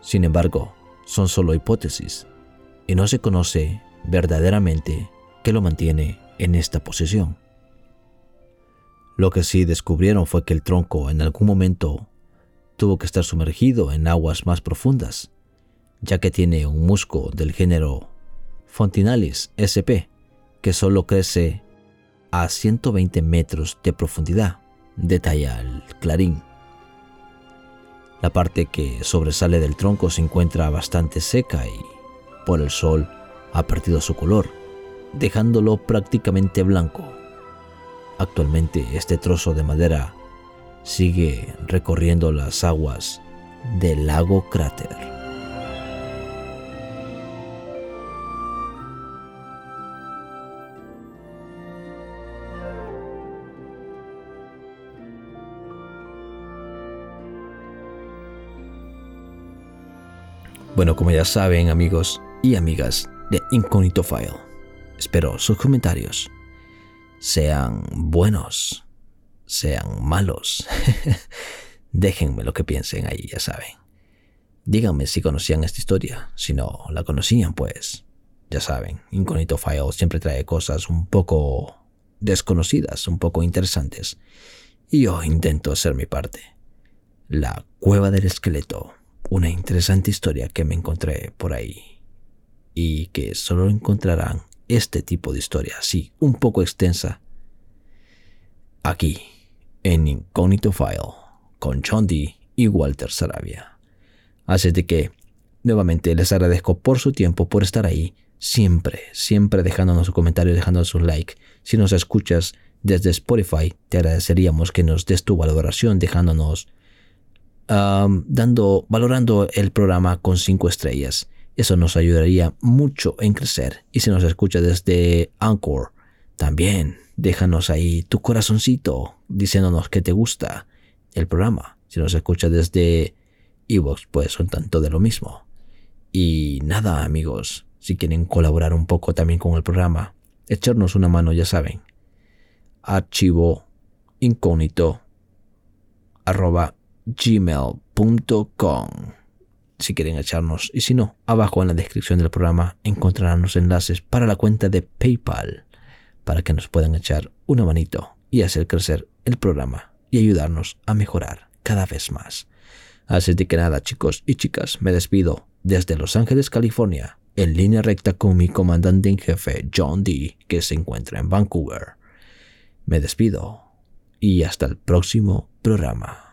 Sin embargo, son solo hipótesis y no se conoce verdaderamente qué lo mantiene en esta posición. Lo que sí descubrieron fue que el tronco en algún momento tuvo que estar sumergido en aguas más profundas, ya que tiene un musgo del género Fontinalis sp, que solo crece a 120 metros de profundidad, detalla el Clarín. La parte que sobresale del tronco se encuentra bastante seca y, por el sol, ha perdido su color, dejándolo prácticamente blanco. Actualmente este trozo de madera sigue recorriendo las aguas del lago cráter. Bueno, como ya saben amigos y amigas de Incognito File, espero sus comentarios sean buenos, sean malos. <laughs> Déjenme lo que piensen ahí, ya saben. Díganme si conocían esta historia, si no la conocían, pues ya saben, Incognito File siempre trae cosas un poco desconocidas, un poco interesantes, y yo intento hacer mi parte. La cueva del esqueleto una interesante historia que me encontré por ahí y que solo encontrarán este tipo de historia, así, un poco extensa, aquí, en Incognito File, con John y Walter Sarabia. Así de que, nuevamente, les agradezco por su tiempo, por estar ahí, siempre, siempre dejándonos su comentario, dejándonos un like. Si nos escuchas desde Spotify, te agradeceríamos que nos des tu valoración, dejándonos dando, valorando el programa con cinco estrellas. Eso nos ayudaría mucho en crecer. Y si nos escucha desde Anchor, también déjanos ahí tu corazoncito diciéndonos que te gusta el programa. Si nos escucha desde Evox, pues son tanto de lo mismo. Y nada, amigos, si quieren colaborar un poco también con el programa, echarnos una mano, ya saben. Archivo incógnito arroba gmail.com si quieren echarnos y si no, abajo en la descripción del programa encontrarán los enlaces para la cuenta de PayPal para que nos puedan echar una manito y hacer crecer el programa y ayudarnos a mejorar cada vez más. Así de que nada chicos y chicas, me despido desde Los Ángeles, California, en línea recta con mi comandante en jefe John D, que se encuentra en Vancouver. Me despido y hasta el próximo programa.